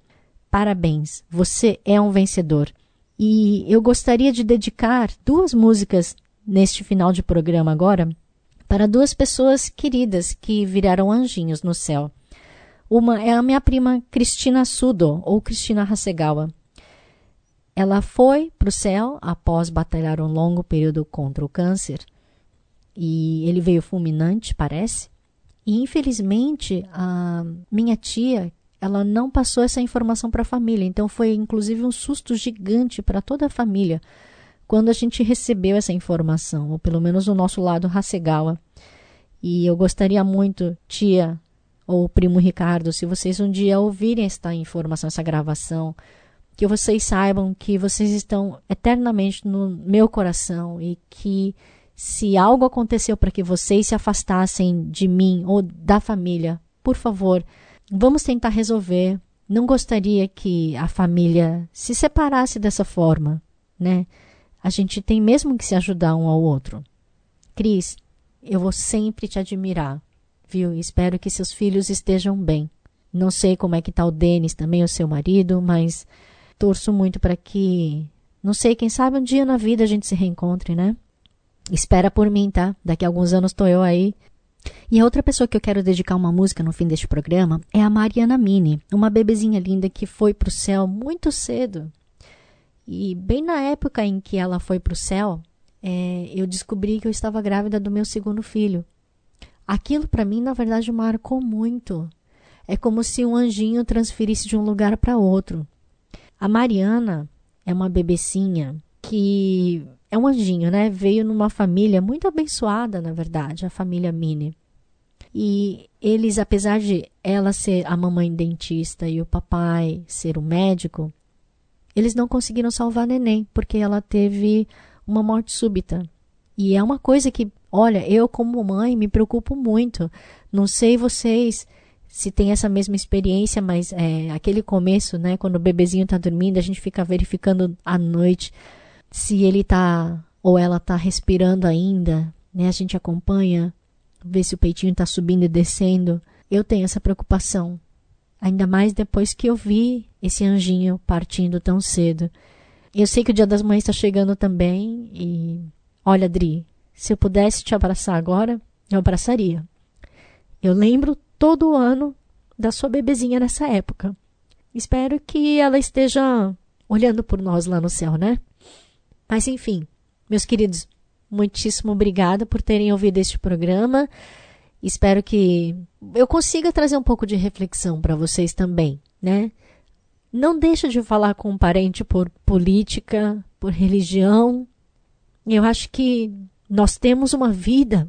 Parabéns, você é um vencedor. E eu gostaria de dedicar duas músicas neste final de programa agora para duas pessoas queridas que viraram anjinhos no céu. Uma é a minha prima Cristina Sudo, ou Cristina Hasegawa. Ela foi para o céu após batalhar um longo período contra o câncer. E ele veio fulminante, parece. E infelizmente, a minha tia, ela não passou essa informação para a família. Então foi inclusive um susto gigante para toda a família quando a gente recebeu essa informação, ou pelo menos o nosso lado Hasegawa. E eu gostaria muito, tia, ou primo Ricardo, se vocês um dia ouvirem esta informação, essa gravação, que vocês saibam que vocês estão eternamente no meu coração e que se algo aconteceu para que vocês se afastassem de mim ou da família, por favor, vamos tentar resolver. Não gostaria que a família se separasse dessa forma, né? A gente tem mesmo que se ajudar um ao outro. Cris, eu vou sempre te admirar viu? Espero que seus filhos estejam bem. Não sei como é que tá o Denis também, o seu marido, mas torço muito para que, não sei, quem sabe um dia na vida a gente se reencontre, né? Espera por mim, tá? Daqui a alguns anos tô eu aí. E a outra pessoa que eu quero dedicar uma música no fim deste programa é a Mariana Mini, uma bebezinha linda que foi pro céu muito cedo. E bem na época em que ela foi pro céu, é, eu descobri que eu estava grávida do meu segundo filho. Aquilo para mim, na verdade, marcou muito. É como se um anjinho transferisse de um lugar para outro. A Mariana é uma bebecinha que é um anjinho, né? Veio numa família muito abençoada, na verdade, a família Mini. E eles, apesar de ela ser a mamãe dentista e o papai ser o médico, eles não conseguiram salvar neném, porque ela teve uma morte súbita. E é uma coisa que Olha, eu como mãe me preocupo muito. Não sei vocês se tem essa mesma experiência, mas é, aquele começo, né, quando o bebezinho está dormindo, a gente fica verificando à noite se ele está ou ela está respirando ainda, né? A gente acompanha, vê se o peitinho está subindo e descendo. Eu tenho essa preocupação, ainda mais depois que eu vi esse anjinho partindo tão cedo. Eu sei que o Dia das Mães está chegando também e olha, Adri, se eu pudesse te abraçar agora, eu abraçaria. Eu lembro todo ano da sua bebezinha nessa época. Espero que ela esteja olhando por nós lá no céu, né? Mas enfim, meus queridos, muitíssimo obrigada por terem ouvido este programa. Espero que eu consiga trazer um pouco de reflexão para vocês também, né? Não deixa de falar com um parente por política, por religião. Eu acho que nós temos uma vida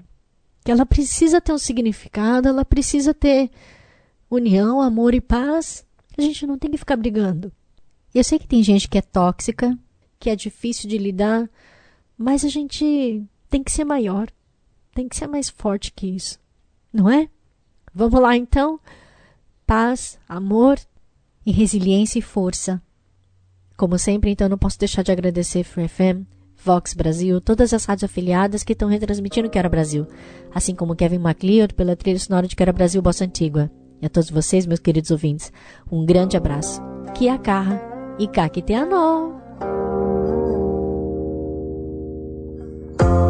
que ela precisa ter um significado, ela precisa ter união, amor e paz. A gente não tem que ficar brigando. Eu sei que tem gente que é tóxica, que é difícil de lidar, mas a gente tem que ser maior, tem que ser mais forte que isso, não é? Vamos lá então? Paz, amor e resiliência e força. Como sempre, então, não posso deixar de agradecer Free FM Vox Brasil, todas as rádios afiliadas que estão retransmitindo Quero Brasil, assim como Kevin MacLeod pela trilha sonora de Quero Brasil Bossa Antigua. E a todos vocês, meus queridos ouvintes, um grande abraço. Que a carra e cá que tem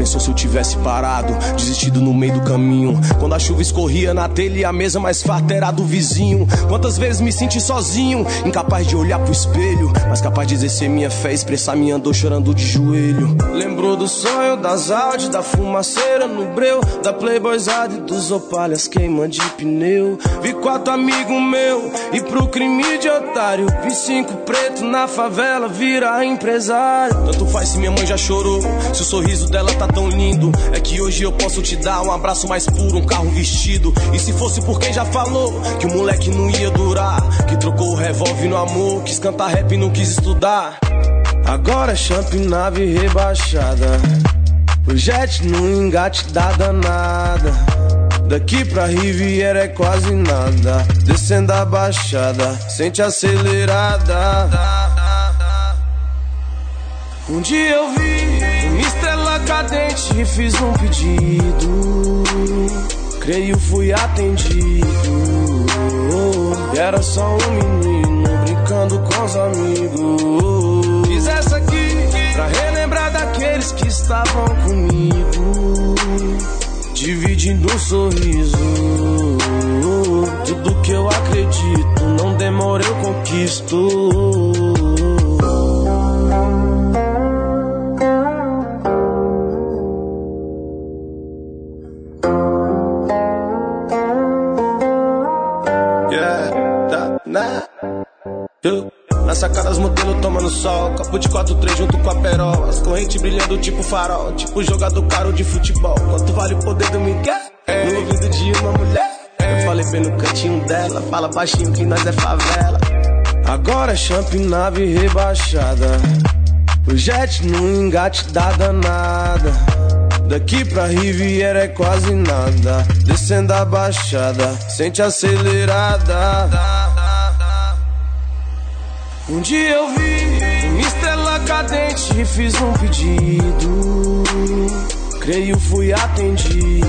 pensou se eu tivesse parado, desistido no meio do caminho? Quando a chuva escorria na telha e a mesa mais farta era do vizinho. Quantas vezes me senti sozinho, incapaz de olhar pro espelho, mas capaz de exercer minha fé, expressar minha dor chorando de joelho. Lembrou do sonho, das Audi, da fumaceira no breu, da Playboyzada e dos opalhas queima de pneu. Vi quatro amigos meu e pro crime de otário. Vi cinco preto na favela virar empresário. Tanto faz se minha mãe já chorou, se o sorriso dela tá tão lindo. É que hoje eu posso te dar um abraço mais puro, um carro vestido. E se fosse por quem já falou que o moleque não ia durar, que trocou o revólver no amor, quis cantar rap e não quis estudar. Agora é champ nave rebaixada. O jet no engate da danada. Daqui pra Riviera é quase nada. Descendo a baixada, sente acelerada. Um dia eu vi estrela cadente e fiz um pedido. Creio fui atendido. Era só um menino brincando com os amigos. Fiz essa aqui pra relembrar daqueles que estavam comigo. Dividindo um sorriso. Tudo que eu acredito, não demora, eu conquisto. Eu, na sacada as modelos tomando sol. Copo de 4-3 junto com a perola. As correntes brilhando tipo farol Tipo jogador caro de futebol. Quanto vale o poder do Miguel? No ouvido de uma mulher. Eu falei bem no cantinho dela. Fala baixinho que nós é favela. Agora é champion nave rebaixada. O jet no engate da danada. Daqui pra Riviera é quase nada. Descendo a baixada Sente acelerada um dia eu vi uma estrela cadente e fiz um pedido. Creio fui atendido.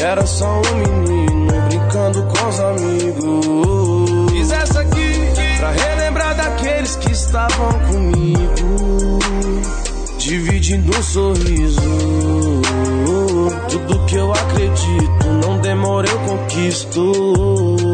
Era só um menino brincando com os amigos. Fiz essa aqui pra relembrar daqueles que estavam comigo. Dividindo um sorriso. Tudo que eu acredito, não demora, eu conquisto.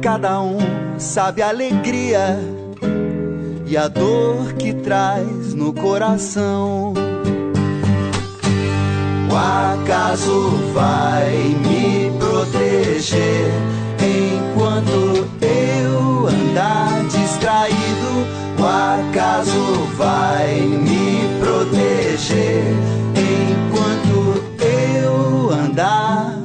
Cada um sabe a alegria e a dor que traz no coração. O acaso vai me proteger enquanto eu andar distraído. O acaso vai me proteger enquanto eu andar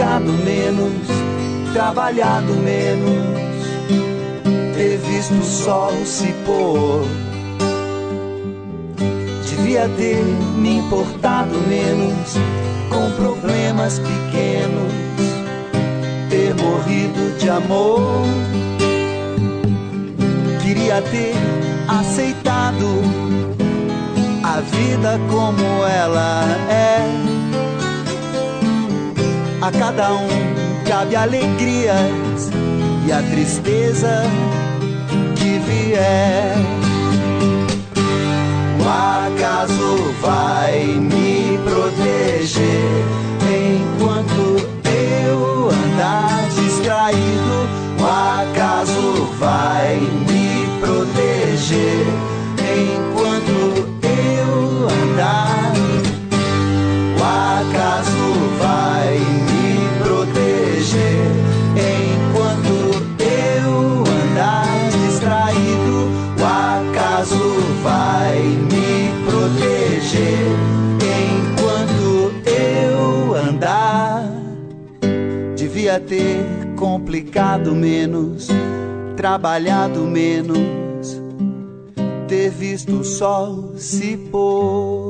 complicado menos, trabalhado menos, ter visto o sol se pôr. Devia ter me importado menos com problemas pequenos, ter morrido de amor. Queria ter aceitado a vida como ela é a cada um cabe alegrias e a tristeza que vier. O acaso vai me proteger enquanto eu andar distraído. O acaso vai me proteger enquanto eu andar. Devia ter complicado menos, trabalhado menos, ter visto o sol se pôr.